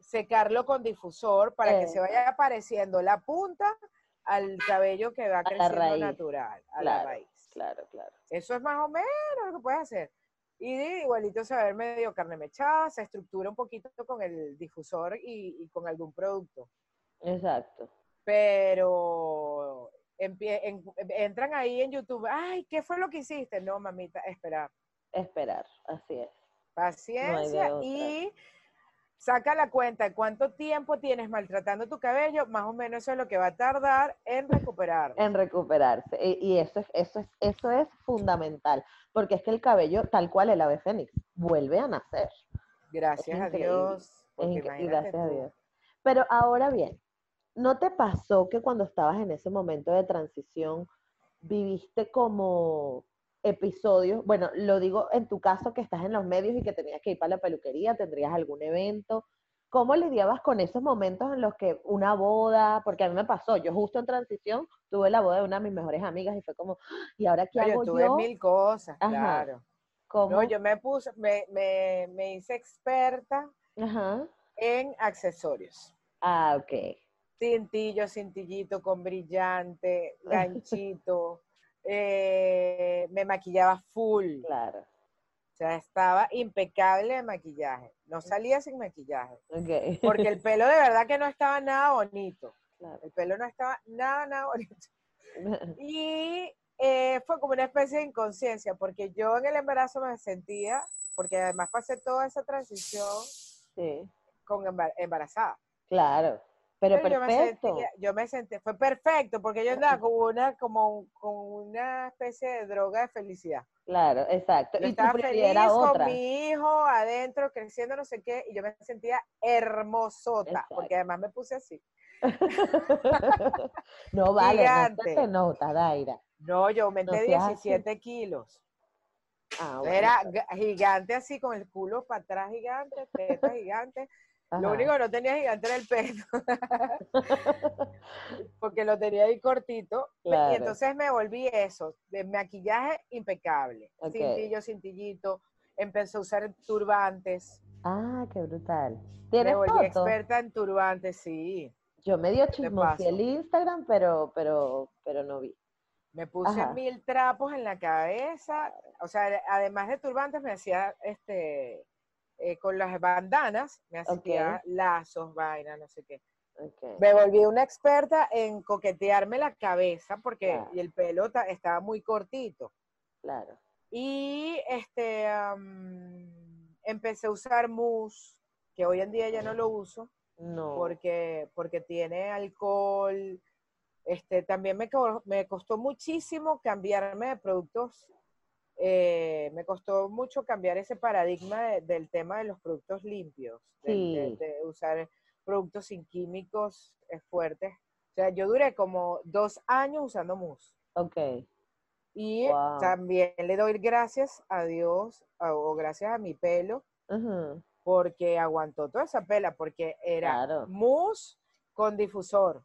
Speaker 3: secarlo con difusor para que se
Speaker 2: Eh.
Speaker 3: vaya apareciendo la punta al cabello que va
Speaker 2: la
Speaker 3: creciendo
Speaker 2: raíz,
Speaker 3: natural, a la raíz.
Speaker 2: Claro, claro.
Speaker 3: Eso es más o menos lo que puedes hacer. Y igualito se va a ver medio carne mechada, se estructura un poquito con el difusor y, y con algún producto.
Speaker 2: Exacto.
Speaker 3: Pero empie- en- entran ahí en YouTube, ay, ¿qué fue lo que hiciste? No, mamita, esperar.
Speaker 2: Esperar, así es.
Speaker 3: Paciencia y saca la cuenta de cuánto tiempo tienes maltratando tu cabello, más o menos eso es lo que va a tardar en recuperar.
Speaker 2: En recuperarse. Y, y eso es, eso es, eso es fundamental. Porque es que el cabello, tal cual el ave fénix, vuelve a nacer.
Speaker 3: Gracias a. Dios.
Speaker 2: Gracias a
Speaker 3: tú.
Speaker 2: Dios. Pero ahora bien, ¿no te pasó que cuando estabas en ese momento de transición viviste como episodios? Bueno, lo digo en tu caso que estás en los medios y que tenías que ir para la peluquería, tendrías algún evento. ¿cómo lidiabas con esos momentos en los que una boda, porque a mí me pasó, yo justo en transición tuve la boda de una de mis mejores amigas y fue como, "Ah, ¿y ahora qué
Speaker 3: No,
Speaker 2: hago
Speaker 3: yo tuve
Speaker 2: yo?
Speaker 3: mil cosas,
Speaker 2: Ajá.
Speaker 3: claro.
Speaker 2: ¿Cómo?
Speaker 3: No, yo me puse, me, me, me hice experta
Speaker 2: Ajá.
Speaker 3: en accesorios.
Speaker 2: Ah, ok.
Speaker 3: Cintillo, cintillito con brillante, <laughs> ganchito. Eh, me maquillaba full.
Speaker 2: Claro.
Speaker 3: O sea, estaba impecable de maquillaje. No salía sin maquillaje.
Speaker 2: Ok.
Speaker 3: Porque el pelo de verdad que no estaba nada bonito.
Speaker 2: Claro.
Speaker 3: El pelo no estaba nada, nada bonito. <laughs> Y eh, fue como una especie de inconsciencia, porque yo en el embarazo me sentía, porque además pasé toda esa transición
Speaker 2: Sí,
Speaker 3: con embar- embarazada.
Speaker 2: claro. Pero
Speaker 3: Pero yo me
Speaker 2: perfecto.
Speaker 3: sentía, yo me sentí, fue perfecto, porque yo andaba con una, como, con una especie de droga de felicidad.
Speaker 2: Claro, exacto.
Speaker 3: Yo
Speaker 2: y
Speaker 3: estaba feliz
Speaker 2: era
Speaker 3: con
Speaker 2: otra.
Speaker 3: mi hijo adentro, creciendo, no sé qué, y yo me sentía hermosota,
Speaker 2: Exacto.
Speaker 3: porque además me puse así. <laughs>
Speaker 2: no <laughs> vale, no se nota, Daira.
Speaker 3: No, yo aumenté
Speaker 2: así.
Speaker 3: 17 kilos.
Speaker 2: Ah, bueno.
Speaker 3: Era ga- gigante así, con el culo para atrás gigante, teta gigante.
Speaker 2: Ajá.
Speaker 3: Lo único que no tenía gigante era el pelo. <laughs> Porque lo tenía ahí cortito.
Speaker 2: Claro.
Speaker 3: Y entonces me volví eso, de maquillaje impecable. Cintillo, cintillito. Empecé a usar turbantes.
Speaker 2: Ah, qué brutal.
Speaker 3: Me
Speaker 2: ¿Tienes
Speaker 3: volví
Speaker 2: fotos?
Speaker 3: experta en turbantes, sí.
Speaker 2: Yo medio chismoseé el Instagram, pero, pero, pero no vi.
Speaker 3: Me puse
Speaker 2: Ajá.
Speaker 3: mil trapos en la cabeza. O sea, además de turbantes, me hacía este eh, con las bandanas, me hacía lazos, vainas, no sé qué. Me volví una experta en coquetearme la cabeza porque
Speaker 2: Claro.
Speaker 3: y el pelo ta- estaba muy cortito.
Speaker 2: Claro.
Speaker 3: Y este empecé a usar mousse, que hoy en día ya no lo uso
Speaker 2: No.
Speaker 3: porque, porque tiene alcohol. Este, también me, me costó muchísimo cambiarme de productos. Eh, me costó mucho cambiar ese paradigma de- del tema de los productos limpios, de, usar productos sin químicos eh, fuertes. O sea, yo duré como dos años usando mousse.
Speaker 2: Ok.
Speaker 3: Y
Speaker 2: Wow.
Speaker 3: también le doy gracias a Dios a- o gracias a mi pelo porque aguantó toda esa pela, porque era
Speaker 2: Claro.
Speaker 3: mousse con difusor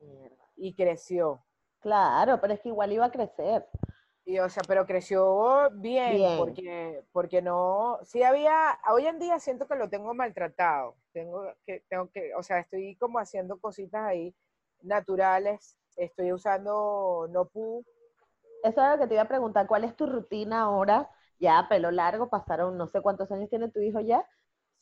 Speaker 2: Mierda.
Speaker 3: y creció.
Speaker 2: Claro, pero es que igual iba a crecer.
Speaker 3: Y, o sea, pero creció bien,
Speaker 2: Bien.
Speaker 3: porque porque no, sí había, hoy en día siento que lo tengo maltratado, tengo que, tengo que, o sea, estoy como haciendo cositas ahí naturales, estoy usando no pu,
Speaker 2: Eso era lo que te iba a preguntar. ¿Cuál es tu rutina ahora? Ya, pelo largo, pasaron no sé cuántos años tiene tu hijo ya.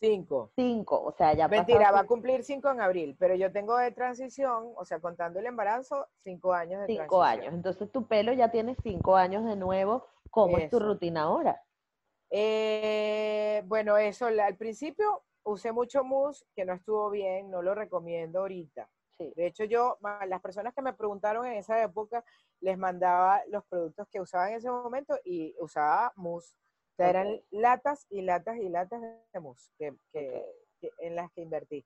Speaker 3: Cinco.
Speaker 2: Cinco. O sea, ya
Speaker 3: Mentira, va a cumplir cinco en abril, pero yo tengo de transición, o sea, contando el embarazo, cinco años de
Speaker 2: cinco
Speaker 3: transición.
Speaker 2: años. Entonces tu pelo ya tiene cinco años de nuevo. ¿Cómo es tu rutina ahora?
Speaker 3: Eh, bueno, eso, la- al principio usé mucho mousse, que no estuvo bien, no lo recomiendo ahorita.
Speaker 2: Sí.
Speaker 3: De hecho, yo, las personas que me preguntaron en esa época, les mandaba los productos que usaba en ese momento y usaba mousse. O sea, eran latas y latas y latas de mousse que, que- que- en las que invertí.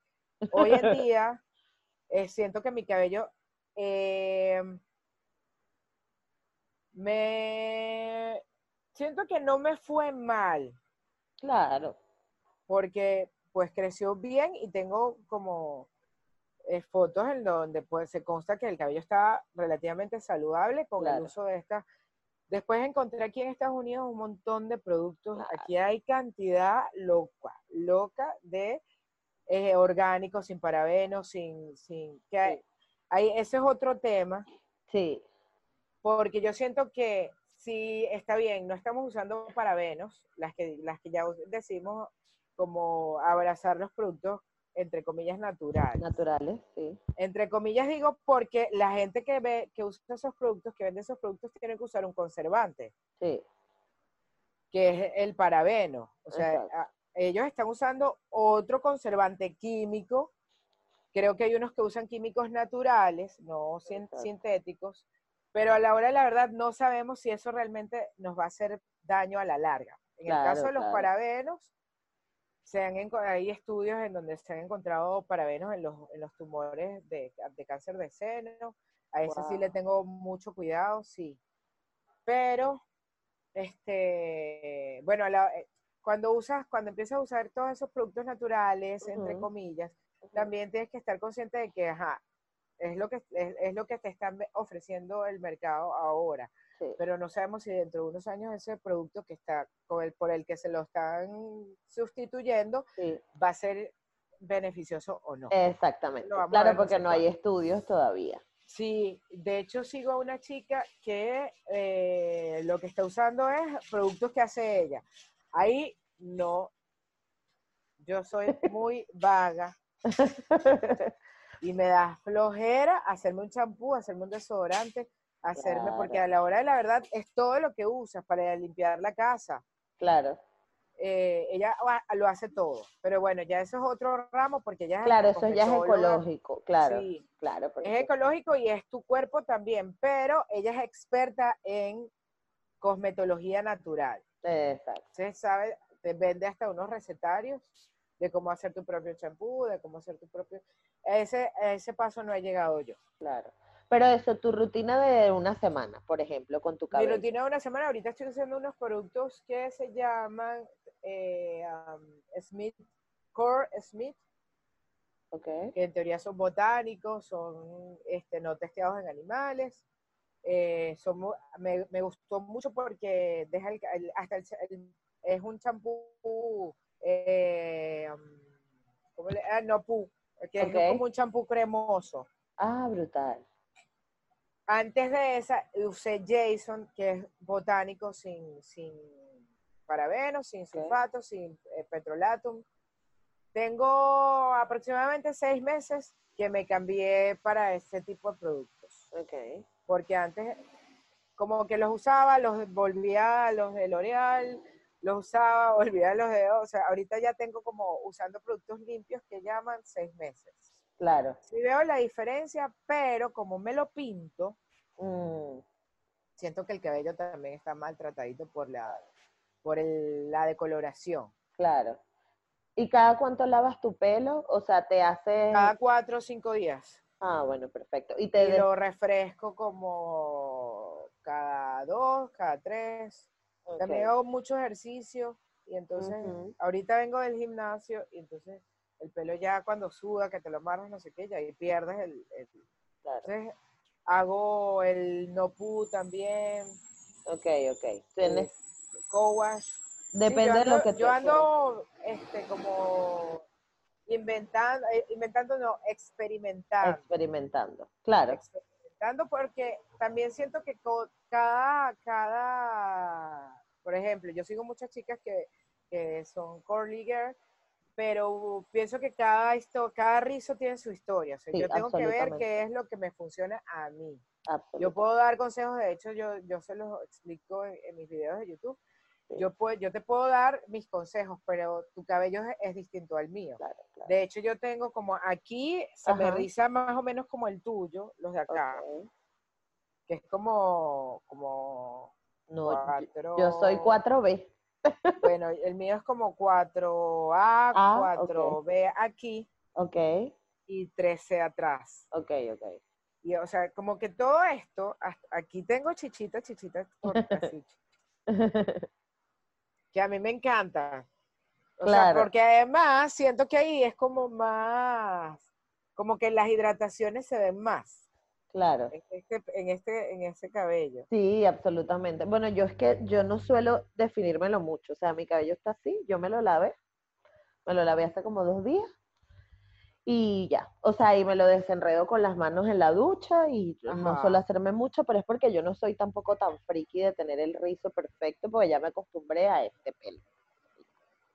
Speaker 3: Hoy en día, <laughs> eh, siento que mi cabello eh, me siento que no me fue mal
Speaker 2: Claro.
Speaker 3: porque pues creció bien y tengo como eh, fotos en donde pues se consta que el cabello está relativamente saludable con el uso de estas. Después encontré aquí en Estados Unidos un montón de productos.
Speaker 2: Claro.
Speaker 3: Aquí hay cantidad loca, loca de eh, orgánicos, sin parabenos, sin, sin que hay,
Speaker 2: Sí.
Speaker 3: hay- ese es otro tema,
Speaker 2: Sí.
Speaker 3: porque yo siento que si está bien, no estamos usando parabenos, las que, las que ya decimos como abrazar los productos entre comillas naturales.
Speaker 2: Naturales, sí.
Speaker 3: Entre comillas digo porque la gente que ve, que usa esos productos, que vende esos productos, tiene que usar un conservante,
Speaker 2: Sí.
Speaker 3: que es el parabeno. O sea, a- ellos están usando otro conservante químico. Creo que hay unos que usan químicos naturales, no
Speaker 2: Exacto.
Speaker 3: sintéticos, pero a la hora de la verdad no sabemos si eso realmente nos va a hacer daño a la larga. En el caso de los
Speaker 2: claro.
Speaker 3: parabenos, se han hay estudios en donde se han encontrado parabenos en los, en los tumores de, de cáncer de seno. A ese sí le
Speaker 2: Wow.
Speaker 3: tengo mucho cuidado, sí. Pero, este, bueno, la- eh, cuando usas, cuando empiezas a usar todos esos productos naturales, entre comillas, también tienes que estar consciente de que, ajá, es lo que, es, es lo que te están ofreciendo el mercado ahora,
Speaker 2: Sí.
Speaker 3: pero no sabemos si dentro de unos años ese producto que está, con el, por el que se lo están sustituyendo,
Speaker 2: sí.
Speaker 3: va a ser beneficioso o no.
Speaker 2: Exactamente. Claro, porque no hay estudios todavía.
Speaker 3: Sí, de hecho sigo a una chica que eh, lo que está usando es productos que hace ella. Ahí no, yo soy <laughs> muy vaga <laughs> y me da flojera hacerme un champú, hacerme un desodorante, hacerme, porque a la hora de la verdad es todo lo que usas para limpiar la casa.
Speaker 2: Claro,
Speaker 3: Eh, ella lo hace todo, pero bueno, ya eso es otro ramo porque ella es
Speaker 2: claro, eso ya es ecológico, claro,
Speaker 3: Sí,
Speaker 2: claro. porque-
Speaker 3: es ecológico y es tu cuerpo también, pero ella es experta en cosmetología natural.
Speaker 2: Exacto.
Speaker 3: Entonces, sabe, te vende hasta unos recetarios de cómo hacer tu propio champú, de cómo hacer tu propio... Ese, a ese paso no he llegado yo.
Speaker 2: Claro. Pero eso, tu rutina de una semana, por ejemplo, con tu
Speaker 3: Mi
Speaker 2: cabello.
Speaker 3: rutina de una semana, ahorita estoy usando unos productos que se llaman eh, um, Smith, Core Smith,
Speaker 2: Ok.
Speaker 3: que en teoría son botánicos, son este, no testeados en animales. Eh, son me, me gustó mucho porque deja el, el- hasta el, el- es un champú, eh, um, ¿cómo le- ah, no pu, que es como un champú cremoso.
Speaker 2: Ah, brutal.
Speaker 3: Antes de esa usé Jason, que es botánico sin, sin parabenos, sin sulfatos, sin eh, petrolatum. Tengo aproximadamente seis meses que me cambié para este tipo de productos.
Speaker 2: Ok.
Speaker 3: Porque antes, como que los usaba, los volvía a los de L'Oreal, los usaba, <laughs> volvía a los de... O sea, ahorita ya tengo como usando productos limpios que llaman seis meses.
Speaker 2: Claro.
Speaker 3: Sí veo la diferencia, pero como me lo pinto,
Speaker 2: Mm,
Speaker 3: siento que el cabello también está maltratadito por la, por el- la decoloración.
Speaker 2: claro. ¿Y cada cuánto lavas tu pelo? O sea, te haces...
Speaker 3: Cada cuatro o cinco días.
Speaker 2: Ah, bueno, perfecto. Y te...
Speaker 3: Y
Speaker 2: de-
Speaker 3: lo refresco como cada dos, cada tres.
Speaker 2: ok.
Speaker 3: También hago mucho ejercicio y entonces ahorita vengo del gimnasio y entonces el pelo ya cuando suda, que te lo amarras, no sé qué, ya ahí pierdes el... el-
Speaker 2: Claro.
Speaker 3: entonces hago el no pu también,
Speaker 2: Ok, ok. Tienes...
Speaker 3: co-wash. Sí,
Speaker 2: Depende
Speaker 3: yo
Speaker 2: de lo que
Speaker 3: yo
Speaker 2: te-
Speaker 3: ando este como inventando, eh, inventando no, experimentando.
Speaker 2: experimentando. Claro.
Speaker 3: experimentando porque también siento que cada, cada, por ejemplo, yo sigo muchas chicas que, que son curly girl, pero pienso que cada, histo- cada rizo tiene su historia. O sea,
Speaker 2: Sí,
Speaker 3: yo tengo que ver qué es lo que me funciona a mí. Yo puedo dar consejos, de hecho, yo, yo se los explico en, en mis videos de YouTube.
Speaker 2: Sí.
Speaker 3: Yo, puedo, yo te puedo dar mis consejos, pero tu cabello es, es distinto al mío.
Speaker 2: Claro, claro.
Speaker 3: De hecho, yo tengo como aquí, se me riza más o menos como el tuyo, los de acá, que es como, como
Speaker 2: No, yo-
Speaker 3: cuatro.
Speaker 2: yo soy 4B.
Speaker 3: Bueno, el mío es como 4A,
Speaker 2: Ah,
Speaker 3: 4B aquí
Speaker 2: Ok,
Speaker 3: y 13 atrás.
Speaker 2: ok, ok.
Speaker 3: Y o sea, como que todo esto, hasta aquí tengo chichita, chichita, <laughs> que a mí me encanta. O sea,
Speaker 2: Claro.
Speaker 3: porque además siento que ahí es como más, como que las hidrataciones se ven más
Speaker 2: claro.
Speaker 3: en este, en este, en ese cabello.
Speaker 2: Sí, absolutamente. Bueno, yo es que yo no suelo definírmelo mucho. O sea, mi cabello está así, yo me lo lavé. Me lo lavé hace como dos días. Y ya. O sea, y me lo desenredo con las manos en la ducha y no suelo hacerme mucho, pero es porque yo no soy tampoco tan friki de tener el rizo perfecto, porque ya me acostumbré a este pelo.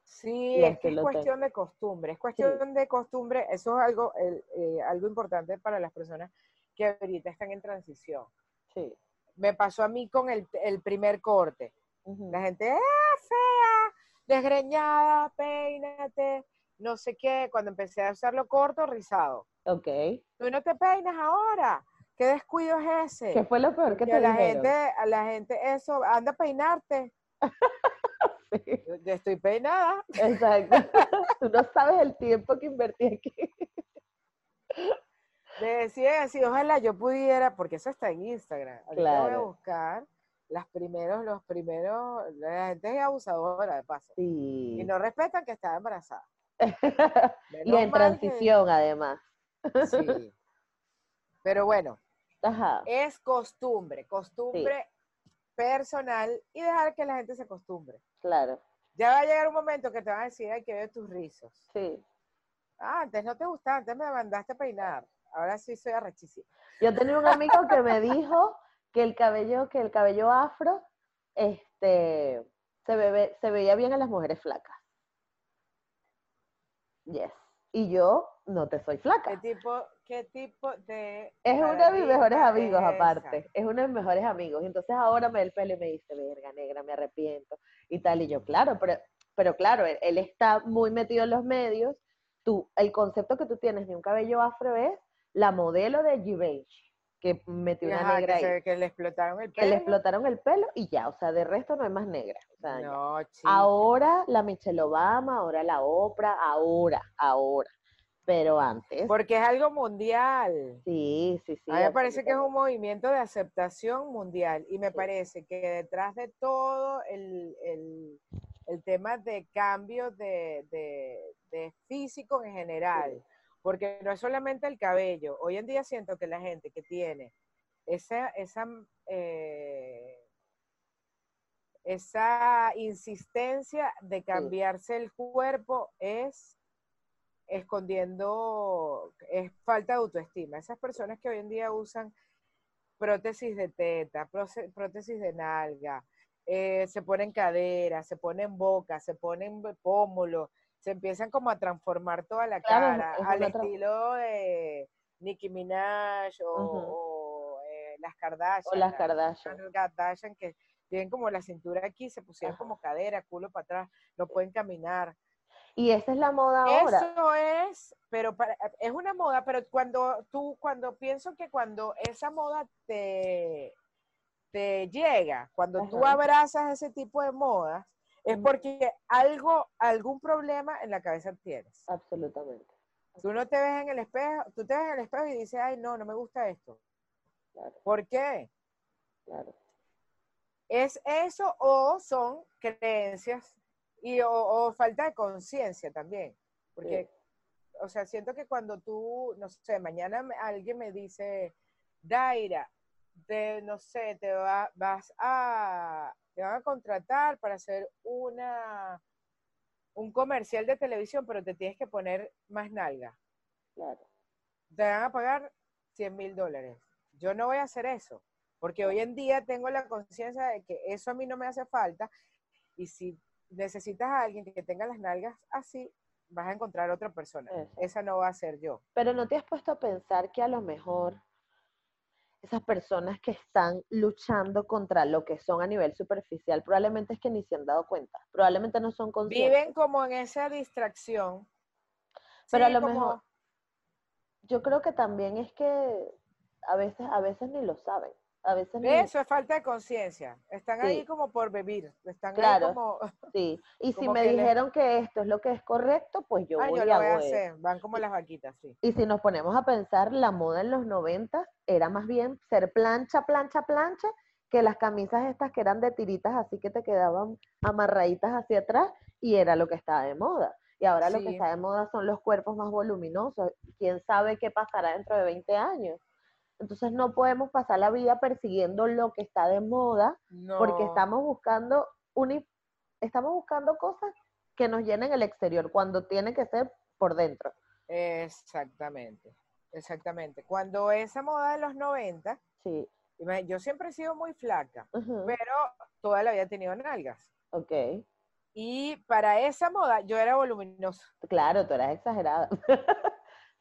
Speaker 3: Sí, es
Speaker 2: este
Speaker 3: que es
Speaker 2: tengo.
Speaker 3: cuestión de costumbre, es cuestión de costumbre, eso es algo, el- eh, algo importante para las personas que ahorita están en transición.
Speaker 2: Sí.
Speaker 3: Me pasó a mí con el, el primer corte. La gente, ¡ah, fea! Desgreñada, peínate, no sé qué. Cuando empecé a usarlo corto, rizado.
Speaker 2: Ok.
Speaker 3: Tú no te peinas ahora. ¿Qué descuido es ese?
Speaker 2: ¿Qué fue lo peor que te
Speaker 3: la
Speaker 2: dijeron?
Speaker 3: gente, a la gente eso, anda a peinarte. <laughs>
Speaker 2: Sí,
Speaker 3: Yo, yo estoy peinada.
Speaker 2: Exacto. <laughs> Tú no sabes el tiempo que invertí aquí.
Speaker 3: Decía así, ojalá yo pudiera, porque eso está en Instagram. Ahorita voy a
Speaker 2: Claro.
Speaker 3: buscar las primeros, los primeros, la gente es abusadora de paso.
Speaker 2: Sí.
Speaker 3: Y no respetan que está embarazada. <laughs>
Speaker 2: y en
Speaker 3: que-
Speaker 2: transición, además.
Speaker 3: Sí. Pero bueno,
Speaker 2: Ajá.
Speaker 3: es costumbre, costumbre personal y dejar que la gente se acostumbre.
Speaker 2: Claro.
Speaker 3: Ya va a llegar un momento que te van a decir, ay, que veo tus rizos.
Speaker 2: Sí.
Speaker 3: Ah, antes no te gustaba, antes me mandaste a peinar. Ahora sí soy arrechísima.
Speaker 2: Yo tenía un amigo que me dijo que el cabello, que el cabello afro, este, se, bebe- se veía bien en las mujeres flacas. Yes. Y yo no te soy
Speaker 3: ¿Qué
Speaker 2: flaca.
Speaker 3: tipo, qué tipo de
Speaker 2: Es uno de mis mejores amigos,
Speaker 3: es
Speaker 2: aparte.
Speaker 3: esa?
Speaker 2: Es uno de mis mejores amigos. Y entonces ahora me da el pelo y me dice, verga negra, me arrepiento. Y tal. Y yo, claro, pero, pero claro, él, él está muy metido en los medios. Tú, el concepto que tú tienes de un cabello afro es la modelo de Givenchy, que metió una negra
Speaker 3: que,
Speaker 2: ahí.
Speaker 3: se- que le explotaron el
Speaker 2: que le
Speaker 3: pelo.
Speaker 2: explotaron el pelo y ya, o sea, de resto no hay más negra. o sea, ya.
Speaker 3: No.
Speaker 2: Ahora la Michelle Obama, ahora la Oprah, ahora, ahora. Pero antes,
Speaker 3: Porque es algo mundial.
Speaker 2: sí, sí, sí.
Speaker 3: A mí me parece que es un movimiento de aceptación mundial y me
Speaker 2: Sí.
Speaker 3: parece que detrás de todo el, el- el tema de cambio de, de- de físico en general, porque no es solamente el cabello. Hoy en día siento que la gente que tiene esa, esa, eh, esa insistencia de cambiarse el cuerpo es escondiendo, es falta de autoestima. Esas personas que hoy en día usan prótesis de teta, prótesis de nalga, eh, se ponen cadera, se ponen boca, se ponen pómulo, se empiezan como a transformar toda la
Speaker 2: Claro,
Speaker 3: cara
Speaker 2: es
Speaker 3: al estilo de Nicki Minaj o, eh, las Kardashian.
Speaker 2: O las
Speaker 3: la-
Speaker 2: Kardashian.
Speaker 3: las Kardashian que tienen como la cintura aquí, se pusieron
Speaker 2: Ajá.
Speaker 3: como cadera, culo para atrás, no pueden caminar.
Speaker 2: Y esa es la moda ahora.
Speaker 3: Eso es, pero para, es una moda, pero cuando tú, cuando pienso que cuando esa moda te, te llega, cuando tú
Speaker 2: Ajá.
Speaker 3: abrazas ese tipo de modas, es porque algo, algún problema en la cabeza tienes.
Speaker 2: Absolutamente.
Speaker 3: Tú no te ves en el espejo, tú te ves en el espejo y dices, ay, no, no me gusta esto.
Speaker 2: Claro,
Speaker 3: ¿Por qué?
Speaker 2: claro.
Speaker 3: ¿Es eso o son creencias y o, o falta de conciencia también? Porque, o sea, siento que cuando tú, no sé, mañana alguien me dice, Daira, te, no sé, te va- vas a, te van a contratar para hacer una, un comercial de televisión, pero te tienes que poner más nalga.
Speaker 2: Claro.
Speaker 3: Te van a pagar 100 mil dólares. Yo no voy a hacer eso, porque hoy en día tengo la conciencia de que eso a mí no me hace falta y si necesitas a alguien que tenga las nalgas así, vas a encontrar otra persona.
Speaker 2: Eso.
Speaker 3: Esa no va a ser yo.
Speaker 2: Pero no te has puesto a pensar que a lo mejor esas personas que están luchando contra lo que son a nivel superficial, probablemente es que ni se han dado cuenta, probablemente no son conscientes.
Speaker 3: Viven como en esa distracción.
Speaker 2: Pero a lo
Speaker 3: como-
Speaker 2: mejor- Yo creo que también es que a veces, a veces ni lo saben. A veces
Speaker 3: Eso es falta de conciencia. Están ahí como por vivir. Están
Speaker 2: Claro.
Speaker 3: ahí como,
Speaker 2: sí. Y si me
Speaker 3: que les-
Speaker 2: dijeron que esto es lo que es correcto, pues yo
Speaker 3: ay,
Speaker 2: voy
Speaker 3: yo lo voy a hacer. Van como las vaquitas, sí.
Speaker 2: Y si nos ponemos a pensar, la moda en los 90 era más bien ser plancha, plancha, plancha, que las camisas estas que eran de tiritas así que te quedaban amarraditas hacia atrás y era lo que estaba de moda. Y ahora lo que está de moda son los cuerpos más voluminosos. ¿Quién sabe qué pasará dentro de 20 años? Entonces no podemos pasar la vida persiguiendo lo que está de moda porque
Speaker 3: No.
Speaker 2: estamos buscando uni- estamos buscando cosas que nos llenen el exterior cuando tiene que ser por dentro.
Speaker 3: Exactamente, exactamente. Cuando esa moda de los 90,
Speaker 2: Sí.
Speaker 3: yo siempre he sido muy flaca,
Speaker 2: Ujú.
Speaker 3: pero toda la vida he tenido nalgas.
Speaker 2: Ok.
Speaker 3: Y para esa moda yo era voluminosa.
Speaker 2: Claro, tú eras exagerada. <laughs>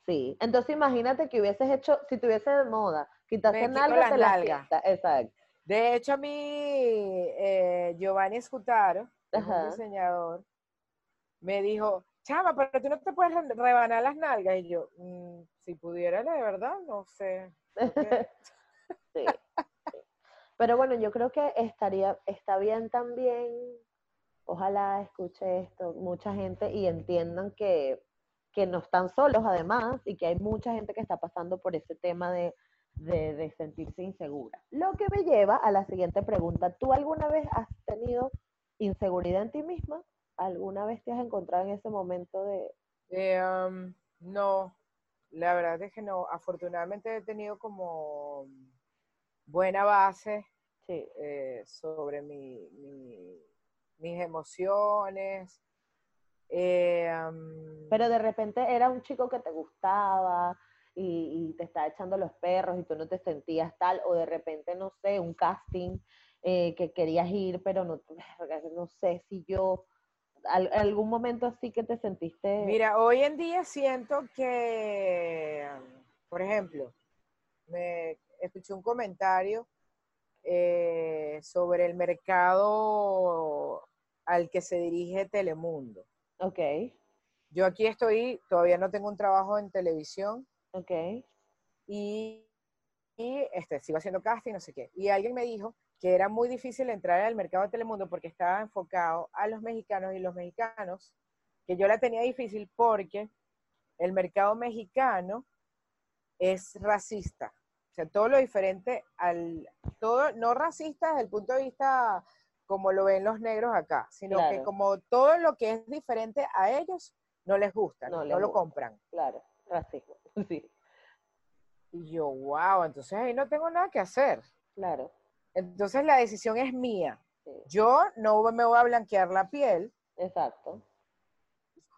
Speaker 2: sí. Entonces imagínate que hubieses hecho, si tuviese de moda, quitaste nalgas, te las quitas. Exacto.
Speaker 3: De hecho, a mí, eh, Giovanni Escutaro, un diseñador, me dijo, chama, pero tú no te puedes re- rebanar las nalgas. Y yo, "Mm, si pudiera, de verdad, no sé. <laughs>
Speaker 2: Sí. Pero bueno, yo creo que estaría, está bien también, ojalá escuche esto mucha gente y entiendan que, que no están solos además y que hay mucha gente que está pasando por ese tema de, de, de sentirse insegura. Lo que me lleva a la siguiente pregunta. ¿Tú alguna vez has tenido inseguridad en ti misma? ¿Alguna vez te has encontrado en ese momento de...
Speaker 3: Eh, um, no, la verdad es que no. Afortunadamente he tenido como buena base
Speaker 2: Sí,
Speaker 3: eh, sobre mi- mi- mis emociones. Eh, um,
Speaker 2: pero de repente era un chico que te gustaba y, y te estaba echando los perros y tú no te sentías tal, o de repente, no sé, un casting eh, que querías ir, pero no, no sé si yo, al- algún momento así que te sentiste...
Speaker 3: Mira, hoy en día siento que, por ejemplo, me escuché un comentario eh, sobre el mercado al que se dirige Telemundo.
Speaker 2: Ok,
Speaker 3: Yo aquí estoy, todavía no tengo un trabajo en televisión
Speaker 2: ok,
Speaker 3: y, y, este, sigo haciendo casting, no sé qué. Y alguien me dijo que era muy difícil entrar al mercado de Telemundo porque estaba enfocado a los mexicanos y los mexicanos, que yo la tenía difícil porque el mercado mexicano es racista. O sea, todo lo diferente al, todo, no racista desde el punto de vista como lo ven los negros acá, sino que como todo lo que es diferente a ellos no les gusta,
Speaker 2: No
Speaker 3: no,
Speaker 2: les
Speaker 3: lo
Speaker 2: gusta.
Speaker 3: compran.
Speaker 2: claro, racismo, <laughs> sí,
Speaker 3: Y yo, wow, entonces ahí no tengo nada que hacer.
Speaker 2: claro,
Speaker 3: Entonces la decisión es mía.
Speaker 2: sí,
Speaker 3: Yo no me voy a blanquear la piel.
Speaker 2: exacto.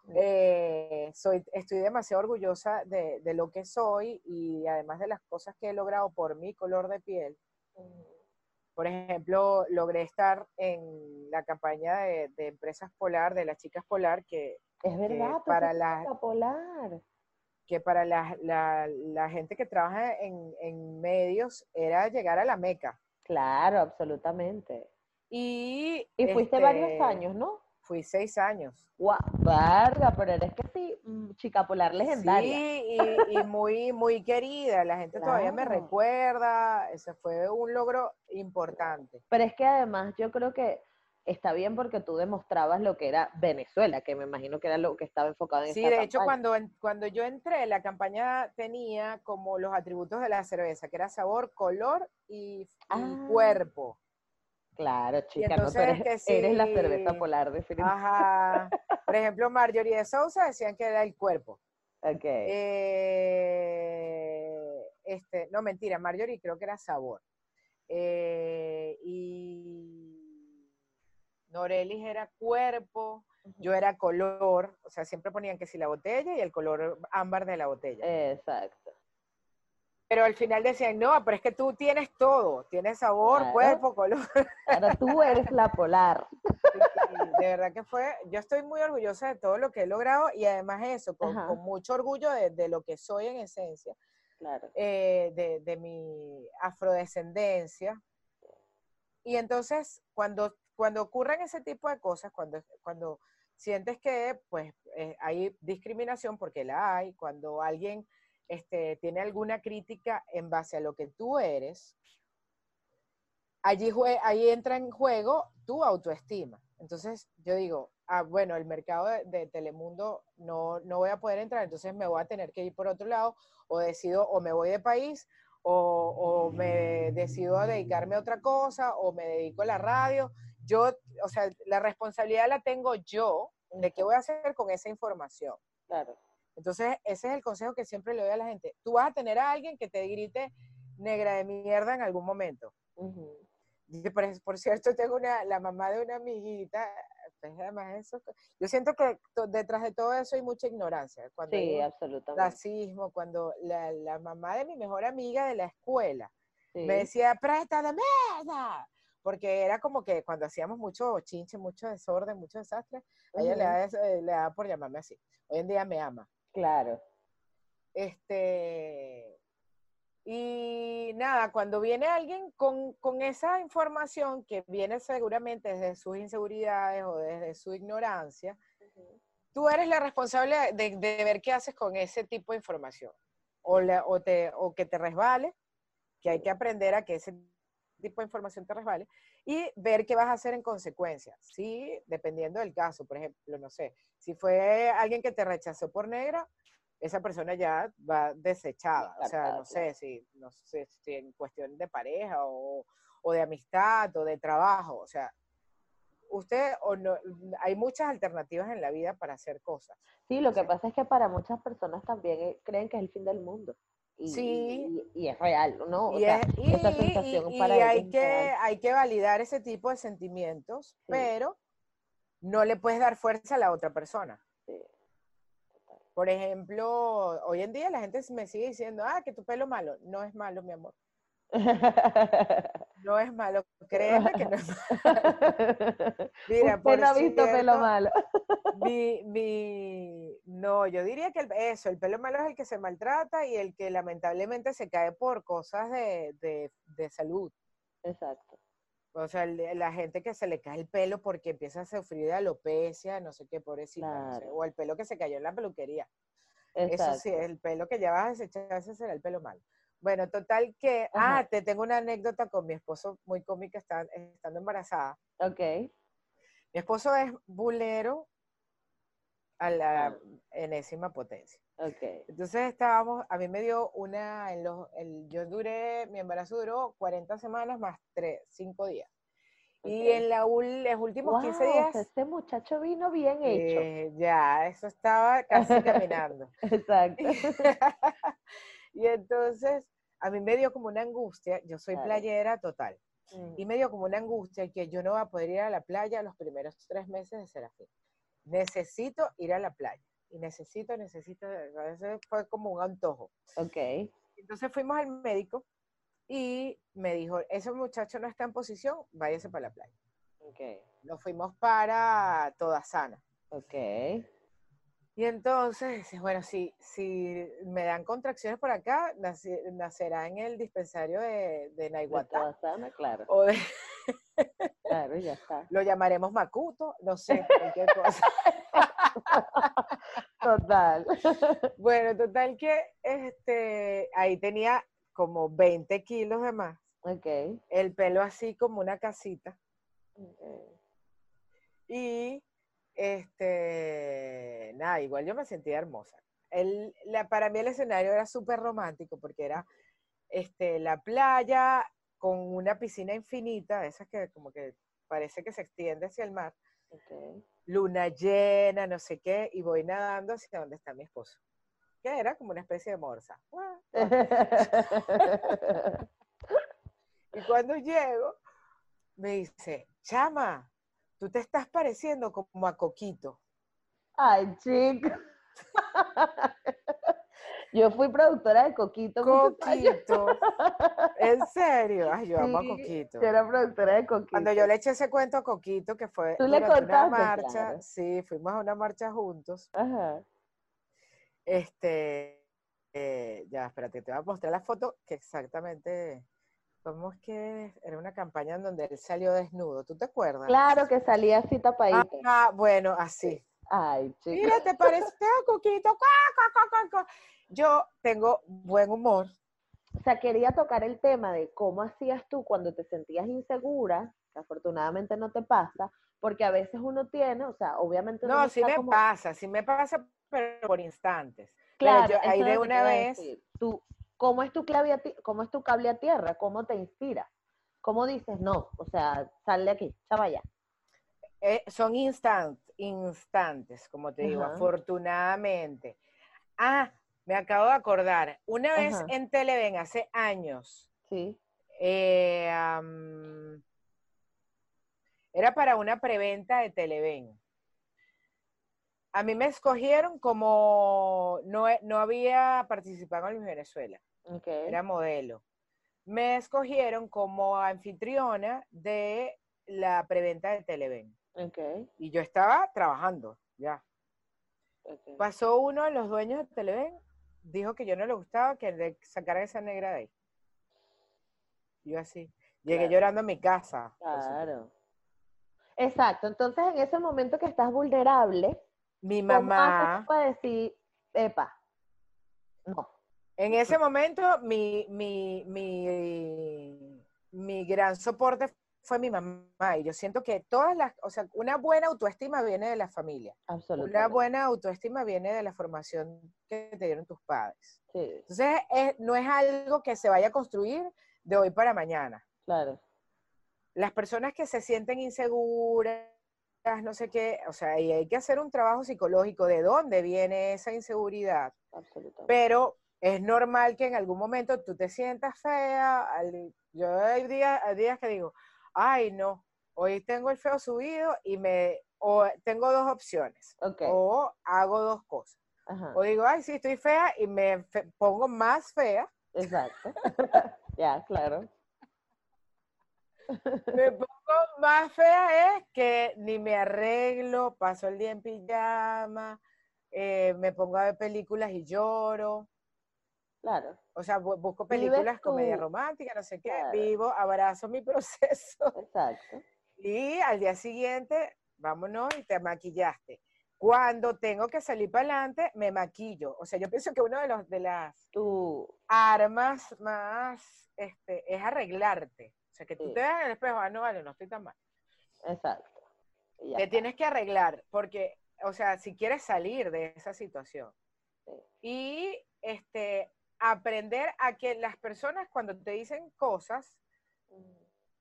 Speaker 3: eh, soy, estoy demasiado orgullosa de, de lo que soy y además de las cosas que he logrado por mi color de piel. Por ejemplo, logré estar en la campaña de, de empresas polar, de las chicas polar, que,
Speaker 2: Es verdad, tú
Speaker 3: para la-
Speaker 2: polar.
Speaker 3: que para la, la- la gente que trabaja en, en medios era llegar a la meca.
Speaker 2: Claro, absolutamente.
Speaker 3: Y,
Speaker 2: Y fuiste
Speaker 3: este,
Speaker 2: varios años, ¿no?
Speaker 3: Fui seis años.
Speaker 2: Guau, verga, pero eres que sí, mm, chica polar legendaria.
Speaker 3: Sí, y, y muy, muy querida. La gente todavía me recuerda. Ese fue un logro importante.
Speaker 2: Pero es que además yo creo que está bien porque tú demostrabas lo que era Venezuela, que me imagino que era lo que estaba enfocado en
Speaker 3: Sí, de hecho, cuando, cuando yo entré, la campaña tenía como los atributos de la cerveza, que era sabor, color y, y
Speaker 2: Ah.
Speaker 3: cuerpo.
Speaker 2: Claro, chica, no, tú
Speaker 3: entonces
Speaker 2: eres,
Speaker 3: que
Speaker 2: eres la cerveza
Speaker 3: sí.
Speaker 2: polar, definitivamente.
Speaker 3: Ajá. <laughs> Por ejemplo, Marjorie de Sousa decían que era el cuerpo.
Speaker 2: Ok.
Speaker 3: Eh, este, no, mentira, Marjorie creo que era sabor. Eh, y Norelis era cuerpo, yo era color, o sea, siempre ponían que si la botella y el color ámbar de la botella.
Speaker 2: Exacto.
Speaker 3: Pero al final decían, no, pero es que tú tienes todo, tienes sabor,
Speaker 2: Claro.
Speaker 3: cuerpo, color.
Speaker 2: Ahora tú eres la polar. <laughs>
Speaker 3: De verdad que fue, yo estoy muy orgullosa de todo lo que he logrado y además eso, con, con mucho orgullo de, de lo que soy en esencia,
Speaker 2: Claro.
Speaker 3: eh, de, de mi afrodescendencia. Y entonces, cuando, cuando ocurren ese tipo de cosas, cuando, cuando sientes que pues, eh, hay discriminación, porque la hay, cuando alguien este, tiene alguna crítica en base a lo que tú eres, allí, ahí entra en juego tu autoestima. Entonces, yo digo, ah, bueno, el mercado de, de Telemundo no, no voy a poder entrar, entonces me voy a tener que ir por otro lado, o decido, o me voy de país, o, o me decido a dedicarme a otra cosa, o me dedico a la radio. Yo, o sea, la responsabilidad la tengo yo de qué voy a hacer con esa información.
Speaker 2: Claro.
Speaker 3: Entonces, ese es el consejo que siempre le doy a la gente. Tú vas a tener a alguien que te grite negra de mierda en algún momento. Por, por cierto, tengo una, la mamá de una amiguita, pues además eso, yo siento que to- detrás de todo eso hay mucha ignorancia. Cuando
Speaker 2: Sí, absolutamente.
Speaker 3: racismo, cuando la, la mamá de mi mejor amiga de la escuela
Speaker 2: Sí.
Speaker 3: me decía, presta de mierda, porque era como que cuando hacíamos mucho chinche, mucho desorden, mucho desastre, a ella le da, eh, le da por llamarme así. Hoy en día me ama.
Speaker 2: Claro.
Speaker 3: Este, y nada, cuando viene alguien con, con esa información que viene seguramente desde sus inseguridades o desde su ignorancia, tú eres la responsable de, de ver qué haces con ese tipo de información. O, la- o, te, o que te resbale, que hay que aprender a que ese tipo de información te resbale, y ver qué vas a hacer en consecuencia. Sí, dependiendo del caso, por ejemplo, no sé, si fue alguien que te rechazó por negra, esa persona ya va desechada. O sea, no sé si, no sé si en cuestión de pareja o, o de amistad o de trabajo. O sea, usted o no, hay muchas alternativas en la vida para hacer cosas.
Speaker 2: Sí, lo que pasa es que para muchas personas también eh, creen que es el fin del mundo. Y,
Speaker 3: sí.
Speaker 2: Y, es real, ¿no?
Speaker 3: O y, sea, esa sensación y, para hay que, hay que validar ese tipo de sentimientos, pero no le puedes dar fuerza a la otra persona. Sí. Por ejemplo, hoy en día la gente me sigue diciendo, ah, que tu pelo malo. No es malo, mi amor. <laughs> No es malo, créeme que no es malo. <laughs>
Speaker 2: Mira, por no ha visto pelo malo.
Speaker 3: Mi, <laughs> mi, no, yo diría que eso, el pelo malo es el que se maltrata y el que lamentablemente se cae por cosas de, de, de salud.
Speaker 2: Exacto.
Speaker 3: O sea, la gente que se le cae el pelo porque empieza a sufrir de alopecia, no sé qué, pobrecita. Claro. o el pelo que se cayó en la peluquería. Exacto. Eso sí, el pelo que ya vas a desechar, ese será el pelo malo. Bueno, total que, ah, te tengo una anécdota con mi esposo muy cómica estando embarazada.
Speaker 2: Ok.
Speaker 3: Mi esposo es bulero a la ah. enésima potencia.
Speaker 2: Ok.
Speaker 3: Entonces estábamos, a mí me dio una, en los, el, yo duré, mi embarazo duró 40 semanas más 3, 5 días. Y en la, los últimos 15 días...
Speaker 2: Este muchacho vino bien hecho.
Speaker 3: Eh, ya, eso estaba casi <laughs> caminando.
Speaker 2: Exacto. <laughs>
Speaker 3: y entonces a mí me dio como una angustia, yo soy playera total, y mm. me dio como una angustia que yo no voy a poder ir a la playa los primeros tres meses de Serafín. Necesito ir a la playa, y necesito, necesito, eso fue como un antojo.
Speaker 2: Ok.
Speaker 3: Entonces fuimos al médico y me dijo, ese muchacho no está en posición, váyase para la playa.
Speaker 2: Ok.
Speaker 3: Nos fuimos para Toda Sana.
Speaker 2: Ok.
Speaker 3: Y entonces, bueno, si, si me dan contracciones por acá, nacerá en el dispensario de, de Naiguatá.
Speaker 2: claro. claro, ya está.
Speaker 3: Lo llamaremos Macuto, no sé, cualquier cosa. <laughs>
Speaker 2: Total.
Speaker 3: Bueno, total que este, ahí tenía como 20 kilos de más.
Speaker 2: Ok.
Speaker 3: El pelo así como una casita. Okay. Y este, nada, igual yo me sentía hermosa. El, la, para mí el escenario era súper romántico porque era este, la playa con una piscina infinita, esas que como que parece que se extiende hacia el mar. Luna llena, no sé qué, y voy nadando hacia donde está mi esposo. Que era como una especie de morsa. <laughs> y cuando llego, me dice, chama, tú te estás pareciendo como a Coquito.
Speaker 2: Ay, chico. <laughs> Yo fui productora de Coquito.
Speaker 3: Coquito. ¿En serio? Ay, yo amo a Coquito.
Speaker 2: Yo era productora de Coquito.
Speaker 3: Cuando yo le eché ese cuento a Coquito, que fue ¿Tú durante una marcha, sí, fuimos a una marcha juntos.
Speaker 2: Ajá.
Speaker 3: Este, eh, ya, espérate, te voy a mostrar la foto que exactamente ¿Cómo es que era una campaña en donde él salió desnudo? ¿Tú te acuerdas?
Speaker 2: Claro que salía así tapadito.
Speaker 3: Ah, bueno, así.
Speaker 2: Ay,
Speaker 3: chica. Mira, te parece <laughs> Coquito. Yo tengo buen humor.
Speaker 2: O sea, quería tocar el tema de cómo hacías tú cuando te sentías insegura, que afortunadamente no te pasa, porque a veces uno tiene, o sea, obviamente...
Speaker 3: No, sí me pasa, sí me pasa, pero por instantes. Claro, yo, ahí de una vez...
Speaker 2: Tú, ¿Cómo es, tu clave a ¿Cómo es tu cable a tierra? ¿Cómo te inspira? ¿Cómo dices, no, o sea, sal de aquí, chava ya?
Speaker 3: Eh, son instant, instantes, como te digo, afortunadamente. Ah, me acabo de acordar, una vez en Televen, hace años,
Speaker 2: sí.
Speaker 3: Eh, era para una preventa de Televen a mí me escogieron como no, no había participado en Venezuela. Era modelo. Me escogieron como anfitriona de la preventa de Televen. Y yo estaba trabajando, ya. Pasó uno de los dueños de Televen, dijo que yo no le gustaba que le sacara esa negra de ahí. Yo así. Llegué llorando a mi casa.
Speaker 2: Claro. Exacto. Entonces, en ese momento que estás vulnerable,
Speaker 3: mi mamá.
Speaker 2: para decir, epa, no.
Speaker 3: En ese momento, mi, mi, mi, mi gran soporte fue mi mamá. Y yo siento que todas las, o sea, una buena autoestima viene de la familia.
Speaker 2: Absolutamente.
Speaker 3: Una buena autoestima viene de la formación que te dieron tus padres.
Speaker 2: Sí,
Speaker 3: Entonces, es- no es algo que se vaya a construir de hoy para mañana.
Speaker 2: claro.
Speaker 3: Las personas que se sienten inseguras, no sé qué, o sea, y hay que hacer un trabajo psicológico de dónde viene esa inseguridad.
Speaker 2: Absolutamente.
Speaker 3: Pero es normal que en algún momento tú te sientas fea. yo hay días, hay días que digo, ay, no, hoy tengo el feo subido y me, o tengo dos opciones, o hago dos cosas.
Speaker 2: Ajá.
Speaker 3: O digo, ay, sí, estoy fea y me fe- pongo más fea.
Speaker 2: Exacto. <laughs> <laughs> ya, claro.
Speaker 3: Me pongo más fea es que ni me arreglo, paso el día en pijama, eh, me pongo a ver películas y lloro.
Speaker 2: Claro.
Speaker 3: O sea, bu- busco películas, comedia
Speaker 2: tu-
Speaker 3: romántica, no sé qué,
Speaker 2: Claro.
Speaker 3: vivo, abrazo mi <laughs> proceso
Speaker 2: Exacto.
Speaker 3: y al día siguiente, vámonos y te maquillaste. Cuando tengo que salir para adelante, me maquillo. O sea, yo pienso que uno de los de las
Speaker 2: Tú,
Speaker 3: armas más este, es arreglarte. O sea, que tú
Speaker 2: Sí.
Speaker 3: te veas en el espejo, ah, no, vale, no estoy tan mal.
Speaker 2: exacto. Ya
Speaker 3: Te
Speaker 2: está.
Speaker 3: tienes que arreglar, porque, o sea, si quieres salir de esa situación.
Speaker 2: Sí.
Speaker 3: Y este, aprender a que las personas cuando te dicen cosas,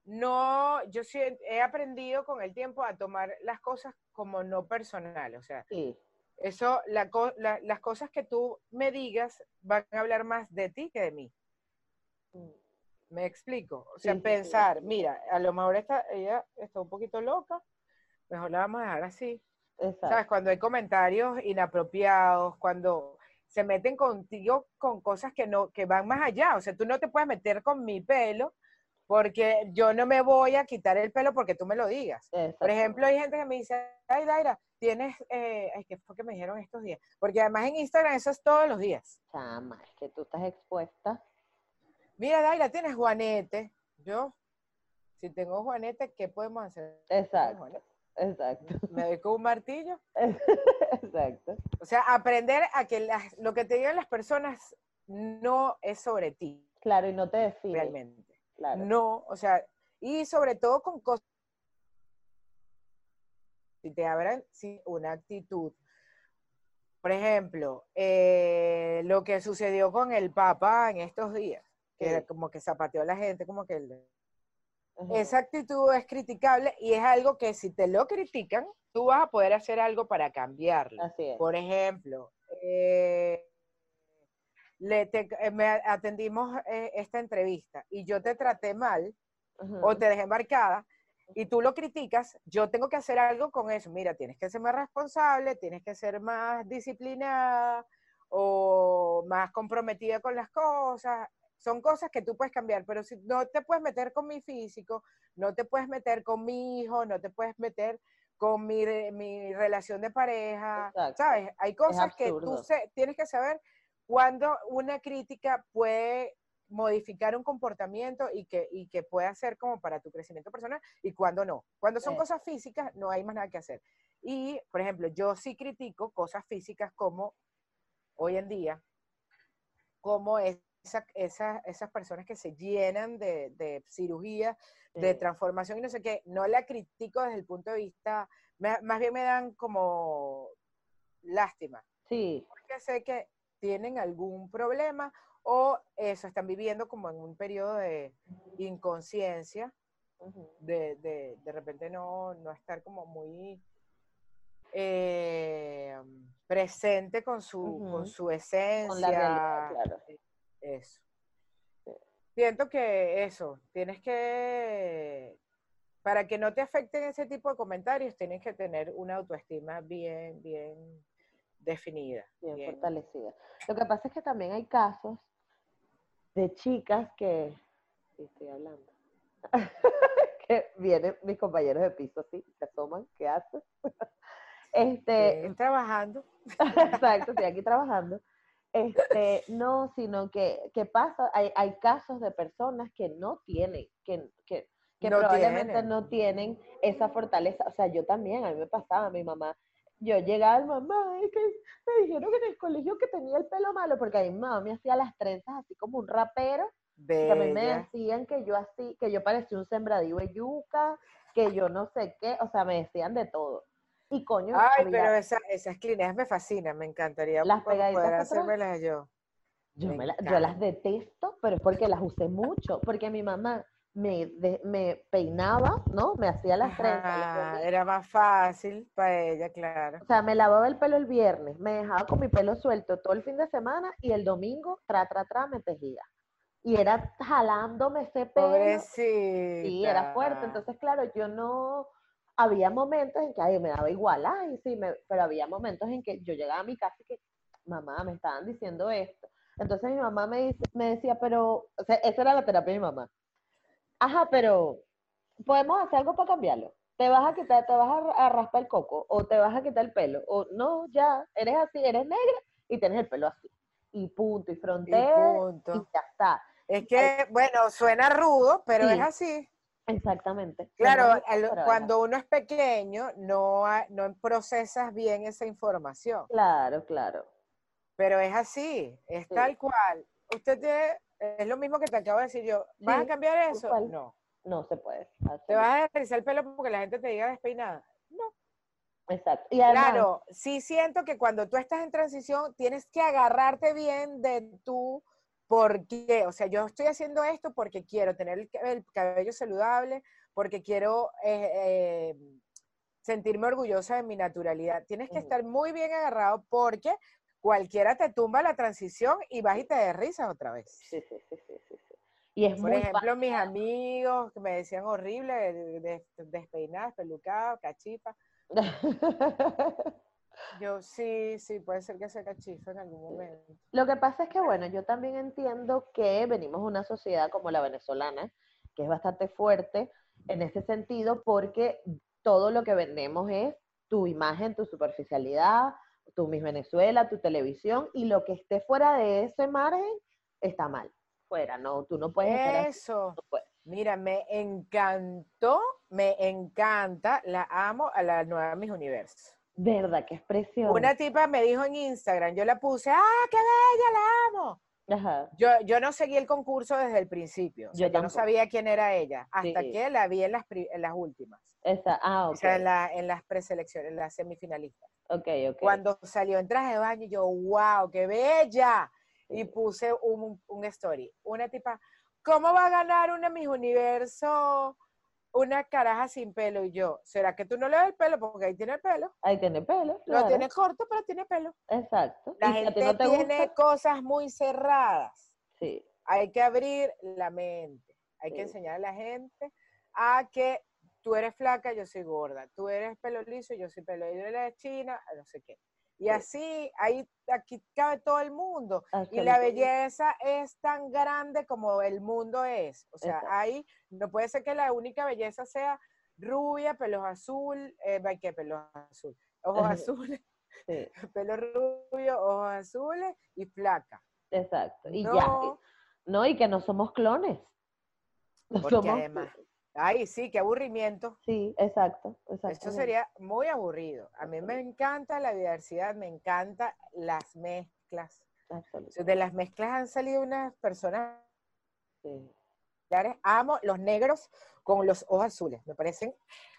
Speaker 3: no, yo sí he- aprendido con el tiempo a tomar las cosas como no personales. O sea,
Speaker 2: Sí,
Speaker 3: eso, la la- las cosas que tú me digas van a hablar más de ti que de mí.
Speaker 2: Mm.
Speaker 3: ¿Me explico? O sea,
Speaker 2: Sí,
Speaker 3: pensar,
Speaker 2: sí.
Speaker 3: mira, a lo mejor esta, ella está un poquito loca, mejor la vamos a dejar así. ¿Sabes? Cuando hay comentarios inapropiados, cuando se meten contigo con cosas que no, que van más allá. O sea, tú no te puedes meter con mi pelo porque yo no me voy a quitar el pelo porque tú me lo digas. Por ejemplo, hay gente que me dice, ay, Daira, tienes, eh, ay, ¿qué fue que me dijeron estos días? Porque además en Instagram eso es todos los días.
Speaker 2: Chama, es que tú estás expuesta.
Speaker 3: Mira, Daira, tienes juanete. Yo, si tengo juanete, ¿qué podemos hacer?
Speaker 2: Exacto, exacto,
Speaker 3: Me doy con un martillo. <laughs>
Speaker 2: exacto.
Speaker 3: O sea, aprender a que las- lo que te digan las personas no es sobre ti,
Speaker 2: Claro, y no te define.
Speaker 3: realmente.
Speaker 2: Claro.
Speaker 3: No, o sea, y sobre todo con cosas. Si te abran sí, una actitud. Por ejemplo, eh, lo que sucedió con el Papa en estos días, que
Speaker 2: Sí.
Speaker 3: era como que zapateó a la gente, como que el- esa actitud es criticable y es algo que si te lo critican, tú vas a poder hacer algo para cambiarlo.
Speaker 2: Así es.
Speaker 3: Por ejemplo, eh, le te- eh, me atendimos eh, esta entrevista y yo te traté mal o te dejé marcada y tú lo criticas, yo tengo que hacer algo con eso. Mira, tienes que ser más responsable, tienes que ser más disciplinada o más comprometida con las cosas. Son cosas que tú puedes cambiar, pero si no te puedes meter con mi físico, no te puedes meter con mi hijo, no te puedes meter con mi, mi relación de pareja,
Speaker 2: Exacto.
Speaker 3: ¿sabes? Hay cosas que tú se- tienes que saber cuando una crítica puede modificar un comportamiento y que, y que pueda ser como para tu crecimiento personal y cuando no. Cuando son cosas físicas, no hay más nada que hacer. Y, por ejemplo, yo sí critico cosas físicas como hoy en día, como esa- esa- esas personas que se llenan de, de cirugía, de transformación y no sé qué, no la critico desde el punto de vista, me- más bien me dan como lástima
Speaker 2: Sí,
Speaker 3: porque sé que tienen algún problema o eso, están viviendo como en un periodo de inconsciencia, de, de, de repente no, no estar como muy eh, presente con su, con su esencia.
Speaker 2: con la realidad, claro.
Speaker 3: Eso. Siento que eso, tienes que, para que no te afecten ese tipo de comentarios, tienes que tener una autoestima bien, bien definida.
Speaker 2: bien
Speaker 3: bien-
Speaker 2: fortalecida. Lo que pasa es que también hay casos de chicas que, estoy hablando, <laughs> que vienen mis compañeros de piso así, se asoman, ¿qué hacen? <laughs> Este,
Speaker 3: Bien, trabajando. <laughs>
Speaker 2: Exacto, estoy aquí trabajando. Este, no, sino que, que pasa, hay, hay casos de personas que no tienen, que, que, que
Speaker 3: No
Speaker 2: probablemente
Speaker 3: tienen.
Speaker 2: no tienen esa fortaleza. O sea, yo también, a mí me pasaba, mi mamá, yo llegaba al mamá, es que me dijeron en el colegio que tenía el pelo malo, porque a mi mamá me hacía las trenzas así como un rapero, Que a mí me decían que yo así, que yo parecía un sembradío de yuca, que yo no sé qué, o sea, me decían de todo. Y coño,
Speaker 3: Ay,
Speaker 2: había-
Speaker 3: pero esa- esas clineas me fascinan, me encantaría
Speaker 2: Las
Speaker 3: poder hacérmelas yo.
Speaker 2: Yo,
Speaker 3: Me
Speaker 2: me la- yo las detesto, pero es porque las usé mucho, porque mi mamá me, de- me peinaba, ¿no? Me hacía las trenzas.
Speaker 3: era más fácil para ella, claro.
Speaker 2: O sea, me lavaba el pelo el viernes, me dejaba con mi pelo suelto todo el fin de semana y el domingo, tra, tra, tra, me tejía. Y era jalándome ese pelo.
Speaker 3: Pobrecita.
Speaker 2: Sí, era fuerte. Entonces, claro, yo no. Había momentos en que ay, me daba igual, ay, sí, me- pero había momentos en que yo llegaba a mi casa y que, mamá, me estaban diciendo esto. Entonces mi mamá me, dice, me decía, pero, o sea, esa era la terapia de mi mamá. Ajá, pero, ¿podemos hacer algo para cambiarlo? ¿Te vas a quitar, te vas a, a raspar el coco? ¿O te vas a quitar el pelo? O no, ya, eres así, eres negra y tienes el pelo así. Y punto, y frontera, y
Speaker 3: punto.
Speaker 2: ya está.
Speaker 3: Es que, bueno, suena rudo, pero
Speaker 2: Sí.
Speaker 3: es así.
Speaker 2: Exactamente.
Speaker 3: Claro, al- cuando uno es pequeño, no, no procesas bien esa información.
Speaker 2: Claro, claro.
Speaker 3: Pero es así, es
Speaker 2: Sí.
Speaker 3: tal cual. Usted tiene, es lo mismo que te acabo de decir yo. ¿Vas a cambiar eso?
Speaker 2: cual.
Speaker 3: No.
Speaker 2: No se puede.
Speaker 3: ¿Te vas a rizar el pelo porque la gente te diga despeinada?
Speaker 2: Exacto. Y además,
Speaker 3: Claro, sí siento que cuando tú estás en transición tienes que agarrarte bien de tú, porque, o sea, yo estoy haciendo esto porque quiero tener el, ca- el cabello saludable, porque quiero eh, eh, sentirme orgullosa de mi naturalidad. Tienes que estar muy bien agarrado porque cualquiera te tumba la transición y vas y te derrizas otra vez.
Speaker 2: sí, sí, sí, sí, sí, sí. Y es
Speaker 3: Por
Speaker 2: muy
Speaker 3: ejemplo, mis amigos que me decían horrible, de- de- despeinadas, pelucadas, cachipa. <laughs> Yo sí, sí, puede ser que sea cachifa en algún momento.
Speaker 2: Lo que pasa es que, bueno, yo también entiendo que venimos de una sociedad como la venezolana, que es bastante fuerte en ese sentido, porque todo lo que vendemos es tu imagen, tu superficialidad, tu Miss Venezuela, tu televisión, y lo que esté fuera de ese margen está mal. Fuera, no, tú no puedes hacer
Speaker 3: Eso.
Speaker 2: no puedes.
Speaker 3: Mira, me encantó, me encanta, la amo a la nueva Miss Universo.
Speaker 2: Verdad, qué expresión.
Speaker 3: Una tipa me dijo en Instagram, yo la puse, ¡ah, qué bella, la amo!
Speaker 2: Ajá.
Speaker 3: Yo, yo no seguí el concurso desde el principio, o sea,
Speaker 2: Yo
Speaker 3: no sabía quién era ella, hasta
Speaker 2: Sí.
Speaker 3: que la vi en las, pri- en las últimas,
Speaker 2: Esa, ah,
Speaker 3: o sea, en, la- en las preselecciones, en las semifinalistas.
Speaker 2: Ok, ok.
Speaker 3: Cuando salió en traje de baño, yo, wow, qué bella. Y puse un, un story. Una tipa, ¿cómo va a ganar una Miss Universo una caraja sin pelo? Y yo, ¿será que tú no le das el pelo? Porque ahí tiene el pelo.
Speaker 2: Ahí tiene pelo,
Speaker 3: Lo
Speaker 2: claro.
Speaker 3: tiene corto, pero tiene pelo.
Speaker 2: Exacto.
Speaker 3: La gente
Speaker 2: no te
Speaker 3: tiene
Speaker 2: gusta,
Speaker 3: cosas muy cerradas.
Speaker 2: sí.
Speaker 3: Hay que abrir la mente. Hay que enseñar a la gente a que tú eres flaca, yo soy gorda. Tú eres pelo liso, yo soy pelo. Yo eres china, no sé qué. Y
Speaker 2: Sí.
Speaker 3: así, ahí, aquí cabe todo el mundo. Y la belleza es tan grande como el mundo es. O sea,
Speaker 2: Exacto.
Speaker 3: ahí no puede ser que la única belleza sea rubia, pelos azul, eh, ¿by ¿qué? Pelos azul? Ojos azules,
Speaker 2: Sí, <laughs>
Speaker 3: pelo rubio, ojos azules y flaca.
Speaker 2: exacto. Y ya.
Speaker 3: No,
Speaker 2: No, y que no somos clones. No
Speaker 3: porque
Speaker 2: somos-
Speaker 3: además, ay, sí, qué aburrimiento.
Speaker 2: Sí, exacto.
Speaker 3: Esto sería muy aburrido. A mí me encanta la diversidad, me encanta las mezclas. De las mezclas han salido unas personas
Speaker 2: sí.
Speaker 3: Amo los negros con los ojos azules. Me parecen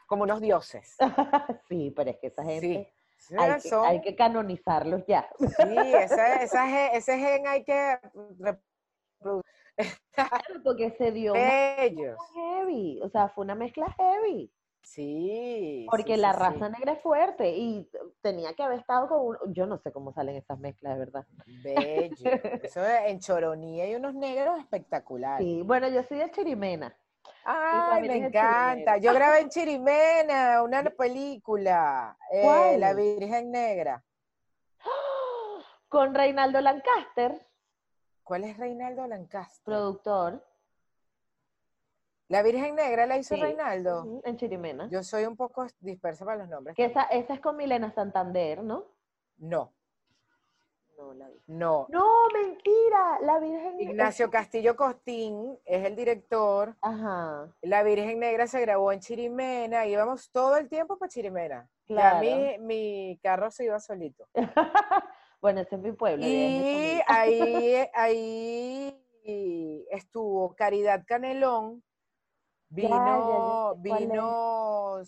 Speaker 3: como unos dioses. <laughs>
Speaker 2: Sí, pero es que esa gente
Speaker 3: Sí.
Speaker 2: hay, que,
Speaker 3: Son-
Speaker 2: hay que canonizarlos ya.
Speaker 3: sí, esa- esa ese gen hay que. <laughs>
Speaker 2: Claro, Porque se dio una
Speaker 3: Ellos.
Speaker 2: heavy. O sea, fue una mezcla heavy.
Speaker 3: Sí.
Speaker 2: Porque
Speaker 3: sí,
Speaker 2: la
Speaker 3: sí,
Speaker 2: raza
Speaker 3: sí.
Speaker 2: negra es fuerte y tenía que haber estado con un... Yo no sé cómo salen esas mezclas, de verdad.
Speaker 3: Bello. <laughs> Eso en Choroní hay unos negros espectaculares.
Speaker 2: Sí, bueno, yo soy de Chirimena.
Speaker 3: Ay, me encanta.
Speaker 2: chirimena.
Speaker 3: Yo grabé en <laughs> Chirimena una película, eh. La Virgen Negra.
Speaker 2: Con Reinaldo Lancaster,
Speaker 3: ¿Cuál es Reinaldo Lancaster?
Speaker 2: productor.
Speaker 3: La Virgen Negra la hizo
Speaker 2: Sí.
Speaker 3: Reinaldo.
Speaker 2: En Chirimena.
Speaker 3: Yo soy un poco dispersa para los nombres.
Speaker 2: Que esa, esa es con Milena Santander, ¿no?
Speaker 3: No,
Speaker 2: No, la vi.
Speaker 3: no.
Speaker 2: No, mentira. La Virgen
Speaker 3: Ignacio Castillo Costín es el director.
Speaker 2: Ajá.
Speaker 3: La Virgen Negra se grabó en Chirimena. Íbamos todo el tiempo para Chirimena.
Speaker 2: Claro.
Speaker 3: Ya mi, mi carro se iba solito. <laughs>
Speaker 2: bueno, ese es mi pueblo. y
Speaker 3: ahí, <laughs> ahí estuvo Caridad Canelón,
Speaker 2: Ya, ya, ya
Speaker 3: vino, vino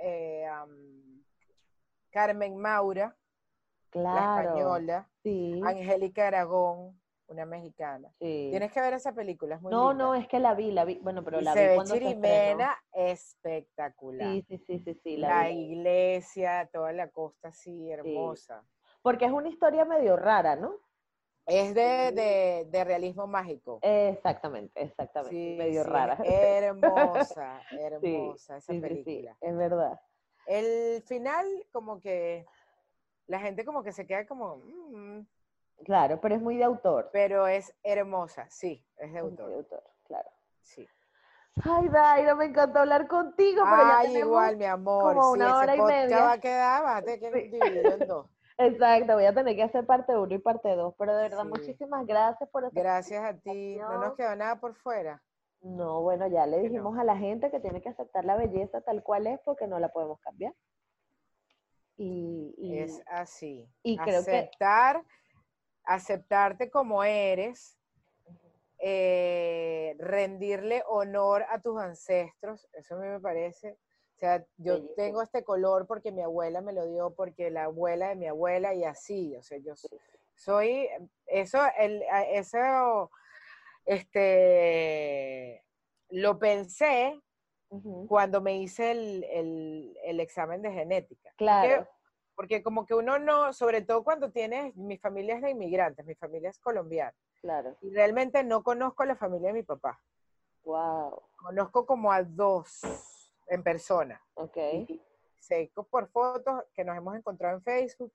Speaker 3: eh, am, Carmen Maura, la
Speaker 2: Claro.
Speaker 3: española,
Speaker 2: Sí,
Speaker 3: Angélica Aragón, una mexicana.
Speaker 2: sí.
Speaker 3: Tienes que ver esa película, es muy
Speaker 2: No,
Speaker 3: linda.
Speaker 2: no, es que la vi, la vi. Bueno, pero
Speaker 3: y
Speaker 2: la
Speaker 3: se
Speaker 2: vi
Speaker 3: ve
Speaker 2: cuando se.
Speaker 3: Chirimena espectacular.
Speaker 2: Sí, sí, sí, sí, sí, la
Speaker 3: la
Speaker 2: vi.
Speaker 3: iglesia, toda la costa así, hermosa.
Speaker 2: Porque es una historia medio rara, ¿no?
Speaker 3: Es de,
Speaker 2: Sí.
Speaker 3: de, de realismo mágico.
Speaker 2: Exactamente, exactamente.
Speaker 3: Sí,
Speaker 2: medio
Speaker 3: sí,
Speaker 2: rara.
Speaker 3: Hermosa, <laughs> hermosa esa
Speaker 2: Sí, sí, sí,
Speaker 3: película.
Speaker 2: es verdad.
Speaker 3: El final, como que la gente como que se queda como, "Mm",
Speaker 2: Claro, pero es muy de autor.
Speaker 3: pero es hermosa, sí, es de
Speaker 2: es muy de
Speaker 3: autor,
Speaker 2: autor, claro.
Speaker 3: sí.
Speaker 2: Ay, Daira, me encantó hablar contigo, pero
Speaker 3: Ay, igual, mi amor,
Speaker 2: como
Speaker 3: sí,
Speaker 2: una
Speaker 3: ese
Speaker 2: hora y
Speaker 3: podcast
Speaker 2: media.
Speaker 3: va a quedar, vas a tener que
Speaker 2: Sí.
Speaker 3: dividirlo en dos. <laughs>
Speaker 2: Exacto, voy a tener que hacer parte 1 y parte 2, pero de verdad,
Speaker 3: Sí.
Speaker 2: muchísimas gracias por hacer
Speaker 3: Gracias a ti, no nos quedó nada por fuera.
Speaker 2: No, bueno, ya le
Speaker 3: no.
Speaker 2: dijimos a la gente que tiene que aceptar la belleza tal cual es porque no la podemos cambiar. Y, y-
Speaker 3: Es así.
Speaker 2: y creo que-
Speaker 3: Aceptar, aceptarte como eres, eh, rendirle honor a tus ancestros, eso a mí me parece. O sea, yo
Speaker 2: Bellísimo.
Speaker 3: tengo este color porque mi abuela me lo dio, porque la abuela de mi abuela y así. O sea, yo so- soy, eso, el, a- eso, este, lo pensé cuando me hice el, el- el examen de genética. Porque-
Speaker 2: Claro,
Speaker 3: porque como que uno no, sobre todo cuando tienes, mi familia es de inmigrantes, mi familia es colombiana,
Speaker 2: claro.
Speaker 3: y realmente no conozco la familia de mi papá.
Speaker 2: Wow.
Speaker 3: Conozco como a dos en persona.
Speaker 2: Ok.
Speaker 3: Y sé co- por fotos que nos hemos encontrado en Facebook,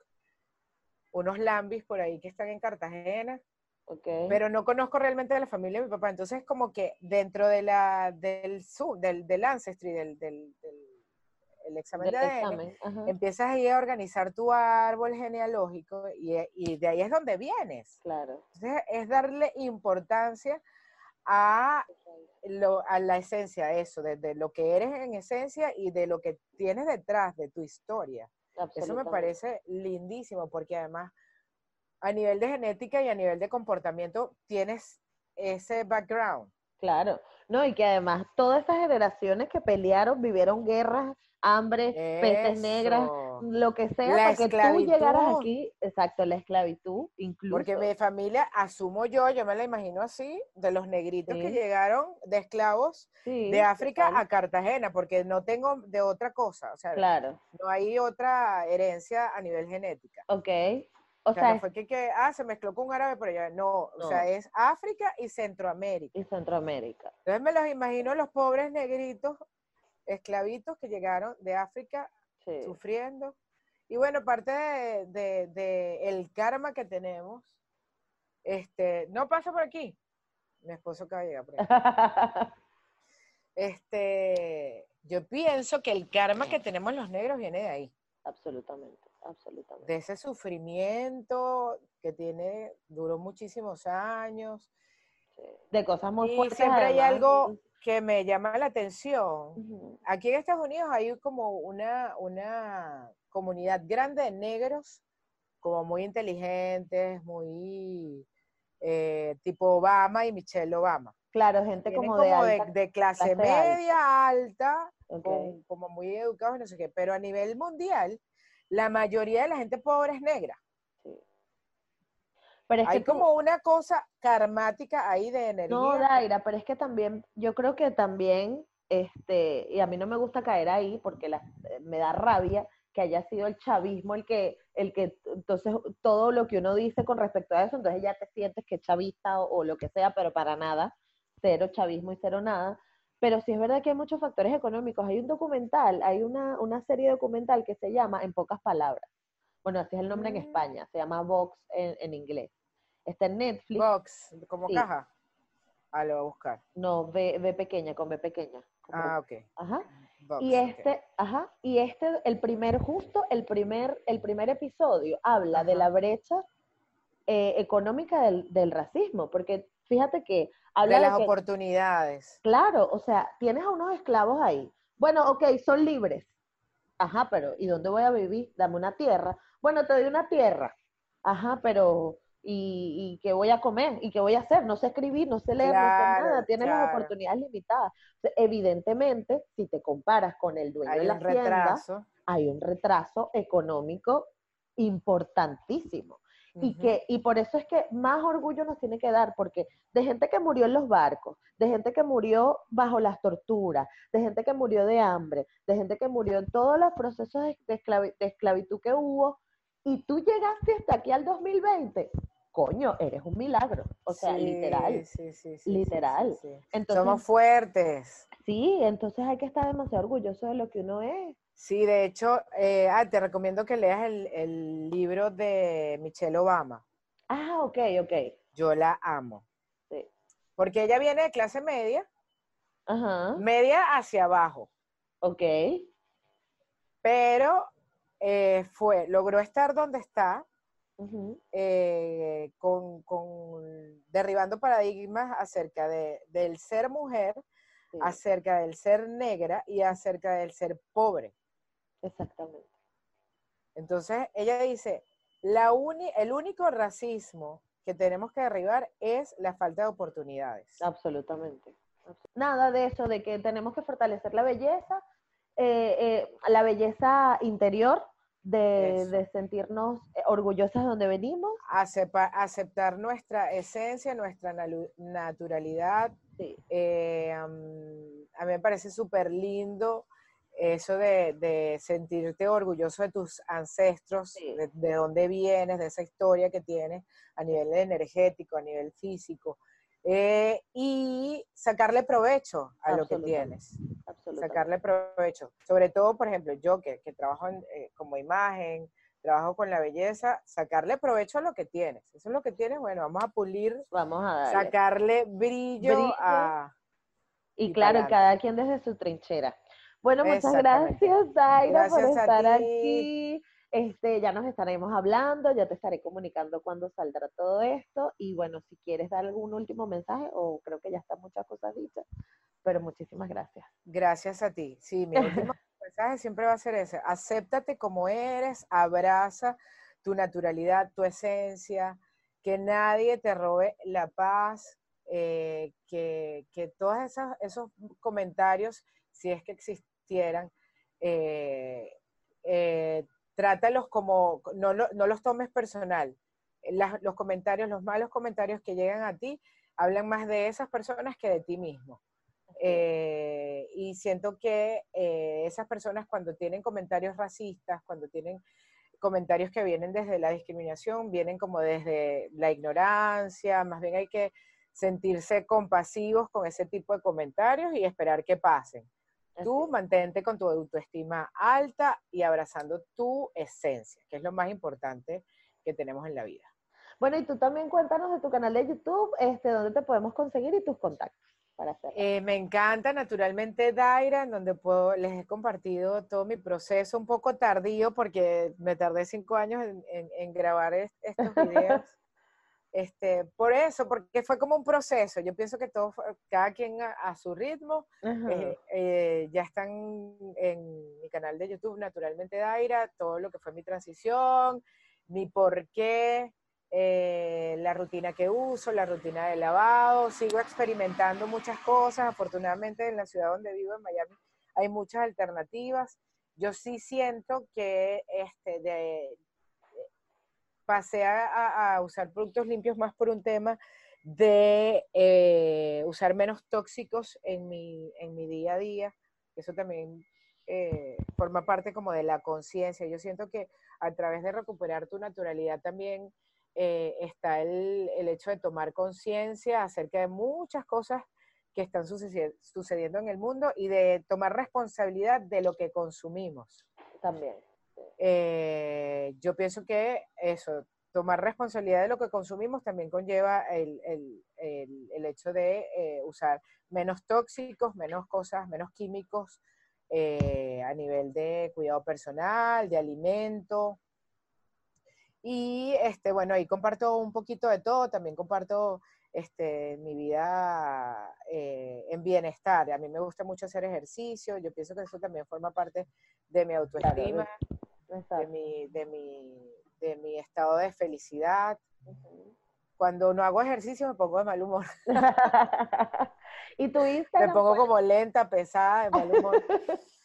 Speaker 3: unos lambis por ahí que están en Cartagena,
Speaker 2: Ok.
Speaker 3: pero no conozco realmente de la familia de mi papá. Entonces, como que dentro de la, del, del, del Ancestry, del, del, del- el examen de ADN,
Speaker 2: examen,
Speaker 3: empiezas ahí a organizar tu árbol genealógico y, y de ahí es donde vienes.
Speaker 2: Claro.
Speaker 3: Entonces es darle importancia a, lo- a la esencia, eso, de, de lo que eres en esencia y de lo que tienes detrás de tu historia. Eso me parece lindísimo porque además a nivel de genética y a nivel de comportamiento tienes ese background.
Speaker 2: Claro. No, y que además todas esas generaciones que pelearon, vivieron guerras, hambre, pestes negras. Lo que sea,
Speaker 3: La
Speaker 2: para que tú llegaras aquí, exacto, la esclavitud, incluso.
Speaker 3: Porque mi familia, asumo yo, yo me la imagino así, de los negritos que llegaron de esclavos
Speaker 2: Sí,
Speaker 3: de África
Speaker 2: total,
Speaker 3: a Cartagena, porque no tengo de otra cosa, o sea,
Speaker 2: Claro,
Speaker 3: no hay otra herencia a nivel genética.
Speaker 2: ok. O
Speaker 3: O sea,
Speaker 2: sea,
Speaker 3: no fue que, que, ah, se mezcló con un árabe, pero ya no, o sea,
Speaker 2: No.
Speaker 3: es África y Centroamérica.
Speaker 2: y Centroamérica.
Speaker 3: Entonces me los imagino los pobres negritos, esclavitos que llegaron de África
Speaker 2: Sí.
Speaker 3: sufriendo. Y bueno, parte de, de- de el karma que tenemos, este, no pasa por aquí. Mi esposo acaba de llegar por aquí. <laughs> Este, yo pienso que el karma que tenemos los negros viene de ahí,
Speaker 2: absolutamente, absolutamente.
Speaker 3: de ese sufrimiento que tiene, duró muchísimos años.
Speaker 2: De cosas muy
Speaker 3: Y
Speaker 2: fuertes.
Speaker 3: siempre hay algo que me llama la atención. Aquí en Estados Unidos hay como una, una comunidad grande de negros, como muy inteligentes, muy eh, tipo Obama y Michelle Obama.
Speaker 2: Claro, gente
Speaker 3: Tienen
Speaker 2: como de alta.
Speaker 3: de clase, media alta, con- como muy educados y no sé qué, pero a nivel mundial, la mayoría de la gente pobre es negra.
Speaker 2: Pero es
Speaker 3: Hay
Speaker 2: que tú-
Speaker 3: como una cosa karmática ahí de energía.
Speaker 2: No, Daira, pero es que también, yo creo que también, este, y a mí no me gusta caer ahí porque la- me da rabia que haya sido el chavismo el que, el que, entonces, todo lo que uno dice con respecto a eso, entonces ya te sientes que es chavista o, o lo que sea, pero para nada, cero chavismo y cero nada. Pero sí es verdad que hay muchos factores económicos. Hay un documental, hay una, una serie documental que se llama En pocas palabras. Bueno, así es el nombre en
Speaker 3: Mm.
Speaker 2: España, se llama Vox en, en inglés. Está en Netflix.
Speaker 3: Box, como
Speaker 2: Sí.
Speaker 3: caja. Ah, lo voy a buscar.
Speaker 2: No, B, B pequeña, con B pequeña. como-
Speaker 3: Ah, ok.
Speaker 2: Ajá.
Speaker 3: Box,
Speaker 2: Y este, ajá, y este, el primer, justo el primer, el primer episodio habla de la brecha eh, económica del, del racismo, porque fíjate que habla
Speaker 3: de
Speaker 2: de,
Speaker 3: las
Speaker 2: que,
Speaker 3: oportunidades.
Speaker 2: claro, o sea, tienes a unos esclavos ahí. Bueno, ok, son libres. Ajá, pero ¿y dónde voy a vivir? Dame una tierra. Bueno, te doy una tierra. Ajá, pero y, y qué voy a comer y qué voy a hacer. No sé escribir, no sé leer, no sé nada. Tienes las oportunidades limitadas. Evidentemente, si te comparas con el dueño
Speaker 3: Hay
Speaker 2: de la
Speaker 3: un
Speaker 2: hacienda,
Speaker 3: retraso.
Speaker 2: hay un retraso económico importantísimo. Y, que, y por eso es que más orgullo nos tiene que dar, porque de gente que murió en los barcos, de gente que murió bajo las torturas, de gente que murió de hambre, de gente que murió en todos los procesos de, de esclavi- de esclavitud que hubo, y tú llegaste hasta aquí al 2020, coño, eres un milagro. O sea,
Speaker 3: Sí,
Speaker 2: literal.
Speaker 3: sí, sí,
Speaker 2: literal. Entonces,
Speaker 3: Somos fuertes.
Speaker 2: sí, entonces hay que estar demasiado orgulloso de lo que uno es.
Speaker 3: Sí, de hecho, eh, ah, te recomiendo que leas el, el libro de Michelle Obama.
Speaker 2: Ah, ok, ok.
Speaker 3: Yo la amo.
Speaker 2: Sí.
Speaker 3: Porque ella viene de clase media,
Speaker 2: Ajá,
Speaker 3: media hacia abajo,
Speaker 2: ok.
Speaker 3: pero eh, fue, logró estar donde está, eh, con, con- derribando paradigmas acerca de, del ser mujer,
Speaker 2: sí,
Speaker 3: acerca del ser negra y acerca del ser pobre.
Speaker 2: exactamente.
Speaker 3: Entonces, ella dice, la uni- el único racismo que tenemos que derribar es la falta de oportunidades.
Speaker 2: Absolutamente. Nada de eso, de que tenemos que fortalecer la belleza, eh, eh, la belleza interior, de, de sentirnos eh, orgullosas de donde venimos.
Speaker 3: Acepa- aceptar nuestra esencia, nuestra naturalidad.
Speaker 2: Sí,
Speaker 3: Eh, a mí me parece súper lindo eso de, de sentirte orgulloso de tus ancestros,
Speaker 2: Sí.
Speaker 3: de, de dónde vienes, de esa historia que tienes a nivel energético, a nivel físico, eh, y sacarle provecho a lo que tienes. sacarle provecho. Sobre todo, por ejemplo, yo que, que trabajo en, eh, como imagen, trabajo con la belleza, sacarle provecho a lo que tienes. Eso es lo que tienes, bueno, vamos a pulir,
Speaker 2: Vamos a darle.
Speaker 3: sacarle brillo,
Speaker 2: Brillo.
Speaker 3: a...
Speaker 2: Y
Speaker 3: y
Speaker 2: claro, cada quien desde su trinchera. Bueno, muchas gracias, Zaira, por
Speaker 3: Gracias
Speaker 2: estar aquí. Este, ya nos estaremos hablando, ya te estaré comunicando cuando saldrá todo esto. Y bueno, si quieres dar algún último mensaje, o creo que ya están muchas cosas dichas, pero muchísimas gracias.
Speaker 3: Gracias a ti. Sí, mi último <laughs> mensaje siempre va a ser ese. Acéptate como eres, abraza tu naturalidad, tu esencia, que nadie te robe la paz, eh, que, que todos esos comentarios, si es que existieran, eh, eh, trátalos como, no, no los tomes personal. Las- los comentarios, los malos comentarios que llegan a ti, hablan más de esas personas que de ti mismo. Eh, y siento que eh, esas personas cuando tienen comentarios racistas, cuando tienen comentarios que vienen desde la discriminación, vienen como desde la ignorancia, más bien hay que sentirse compasivos con ese tipo de comentarios y esperar que pasen. Tú mantente con tu autoestima alta y abrazando tu esencia, que es lo más importante que tenemos en la vida.
Speaker 2: Bueno, y tú también cuéntanos de tu canal de YouTube, este, dónde te podemos conseguir y tus contactos para.
Speaker 3: Eh, me encanta naturalmente Daira, en donde puedo, les he compartido todo mi proceso, un poco tardío porque me tardé cinco años en, en- en grabar es- estos <laughs> videos. Este, por eso, porque fue como un proceso. Yo pienso que todo, cada quien a, a su ritmo. Eh, eh, ya están en mi canal de YouTube, naturalmente Daira, todo lo que fue mi transición, mi por qué, eh, la rutina que uso, la rutina de lavado. Sigo experimentando muchas cosas. Afortunadamente en la ciudad donde vivo, en Miami, hay muchas alternativas. Yo sí siento que este, de, pasé a, usar productos limpios más por un tema de eh, usar menos tóxicos en mi, en mi día a día. Eso también eh, forma parte como de la conciencia. Yo siento que a través de recuperar tu naturalidad también eh, está el, el hecho de tomar conciencia acerca de muchas cosas que están sucedi- sucediendo en el mundo y de tomar responsabilidad de lo que consumimos.
Speaker 2: También.
Speaker 3: Eh, yo pienso que eso, tomar responsabilidad de lo que consumimos también conlleva el, el- el- hecho de eh, usar menos tóxicos, menos cosas, menos químicos eh, a nivel de cuidado personal, de alimento. Y este, bueno, ahí comparto un poquito de todo, también comparto este, mi vida en bienestar. A mí me gusta mucho hacer ejercicio, yo pienso que eso también forma parte de mi autoestima de mi, de mi, de mi estado de felicidad. Cuando no hago ejercicio me pongo de mal humor. <laughs>
Speaker 4: y tu
Speaker 3: Me
Speaker 4: Instagram.
Speaker 3: pongo
Speaker 4: ¿cuál?
Speaker 3: como lenta, pesada, de mal humor. <laughs>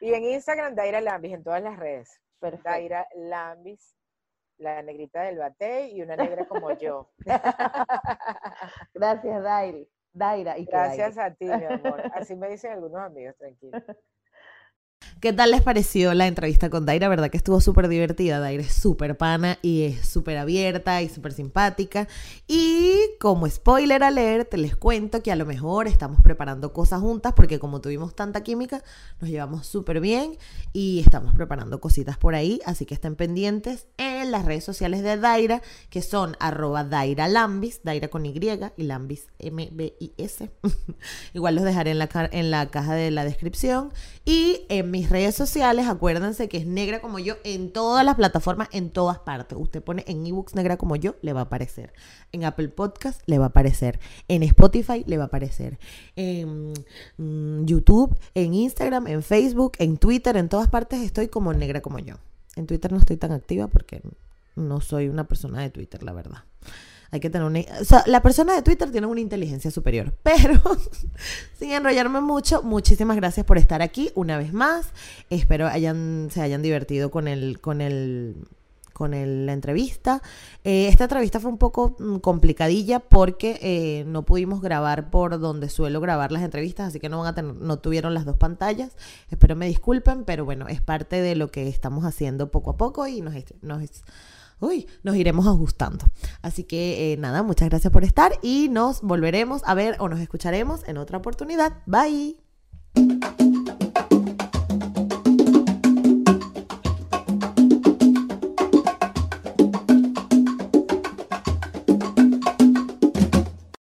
Speaker 3: Y en Instagram, Daira Lambis, en todas las redes.
Speaker 4: Perfecto.
Speaker 3: Daira Lambis, la negrita del bate y una negra como yo. <laughs>
Speaker 4: Gracias, Dairi. Daira. Y
Speaker 3: Gracias a ti, mi amor. Así me dicen algunos amigos, tranquilo.
Speaker 1: ¿Qué tal les pareció la entrevista con Daira? ¿Verdad que estuvo súper divertida? Daira es súper pana y es súper abierta y súper simpática. Y como spoiler alert, les cuento que a lo mejor estamos preparando cosas juntas porque como tuvimos tanta química, nos llevamos súper bien y estamos preparando cositas por ahí. Así que estén pendientes en las redes sociales de Daira, que son arroba Daira Lambis, Daira con Y y Lambis M-B-I-S. <laughs> Igual los dejaré en la, en la caja de la descripción. Y en mis redes sociales, acuérdense que es negra como yo en todas las plataformas, en todas partes. Usted pone en ebooks negra como yo, le va a aparecer. En Apple Podcast le va a aparecer. En Spotify le va a aparecer. En mm, YouTube, en Instagram, en Facebook, en Twitter, en todas partes estoy como negra como yo. En Twitter no estoy tan activa porque no soy una persona de Twitter, la verdad. Hay que tener una... O sea, la persona de Twitter tiene una inteligencia superior. <laughs> Pero, sin enrollarme mucho, muchísimas gracias por estar aquí una vez más. Espero hayan, se hayan divertido con el... Con el con el- la entrevista. Eh, esta entrevista fue un poco mm, complicadilla porque eh, no pudimos grabar por donde suelo grabar las entrevistas, así que no van a tener, no tuvieron las dos pantallas. Espero me disculpen, pero bueno, es parte de lo que estamos haciendo poco a poco y nos, nos, uy, nos iremos ajustando. Así que eh, nada, muchas gracias por estar y nos volveremos a ver o nos escucharemos en otra oportunidad. Bye.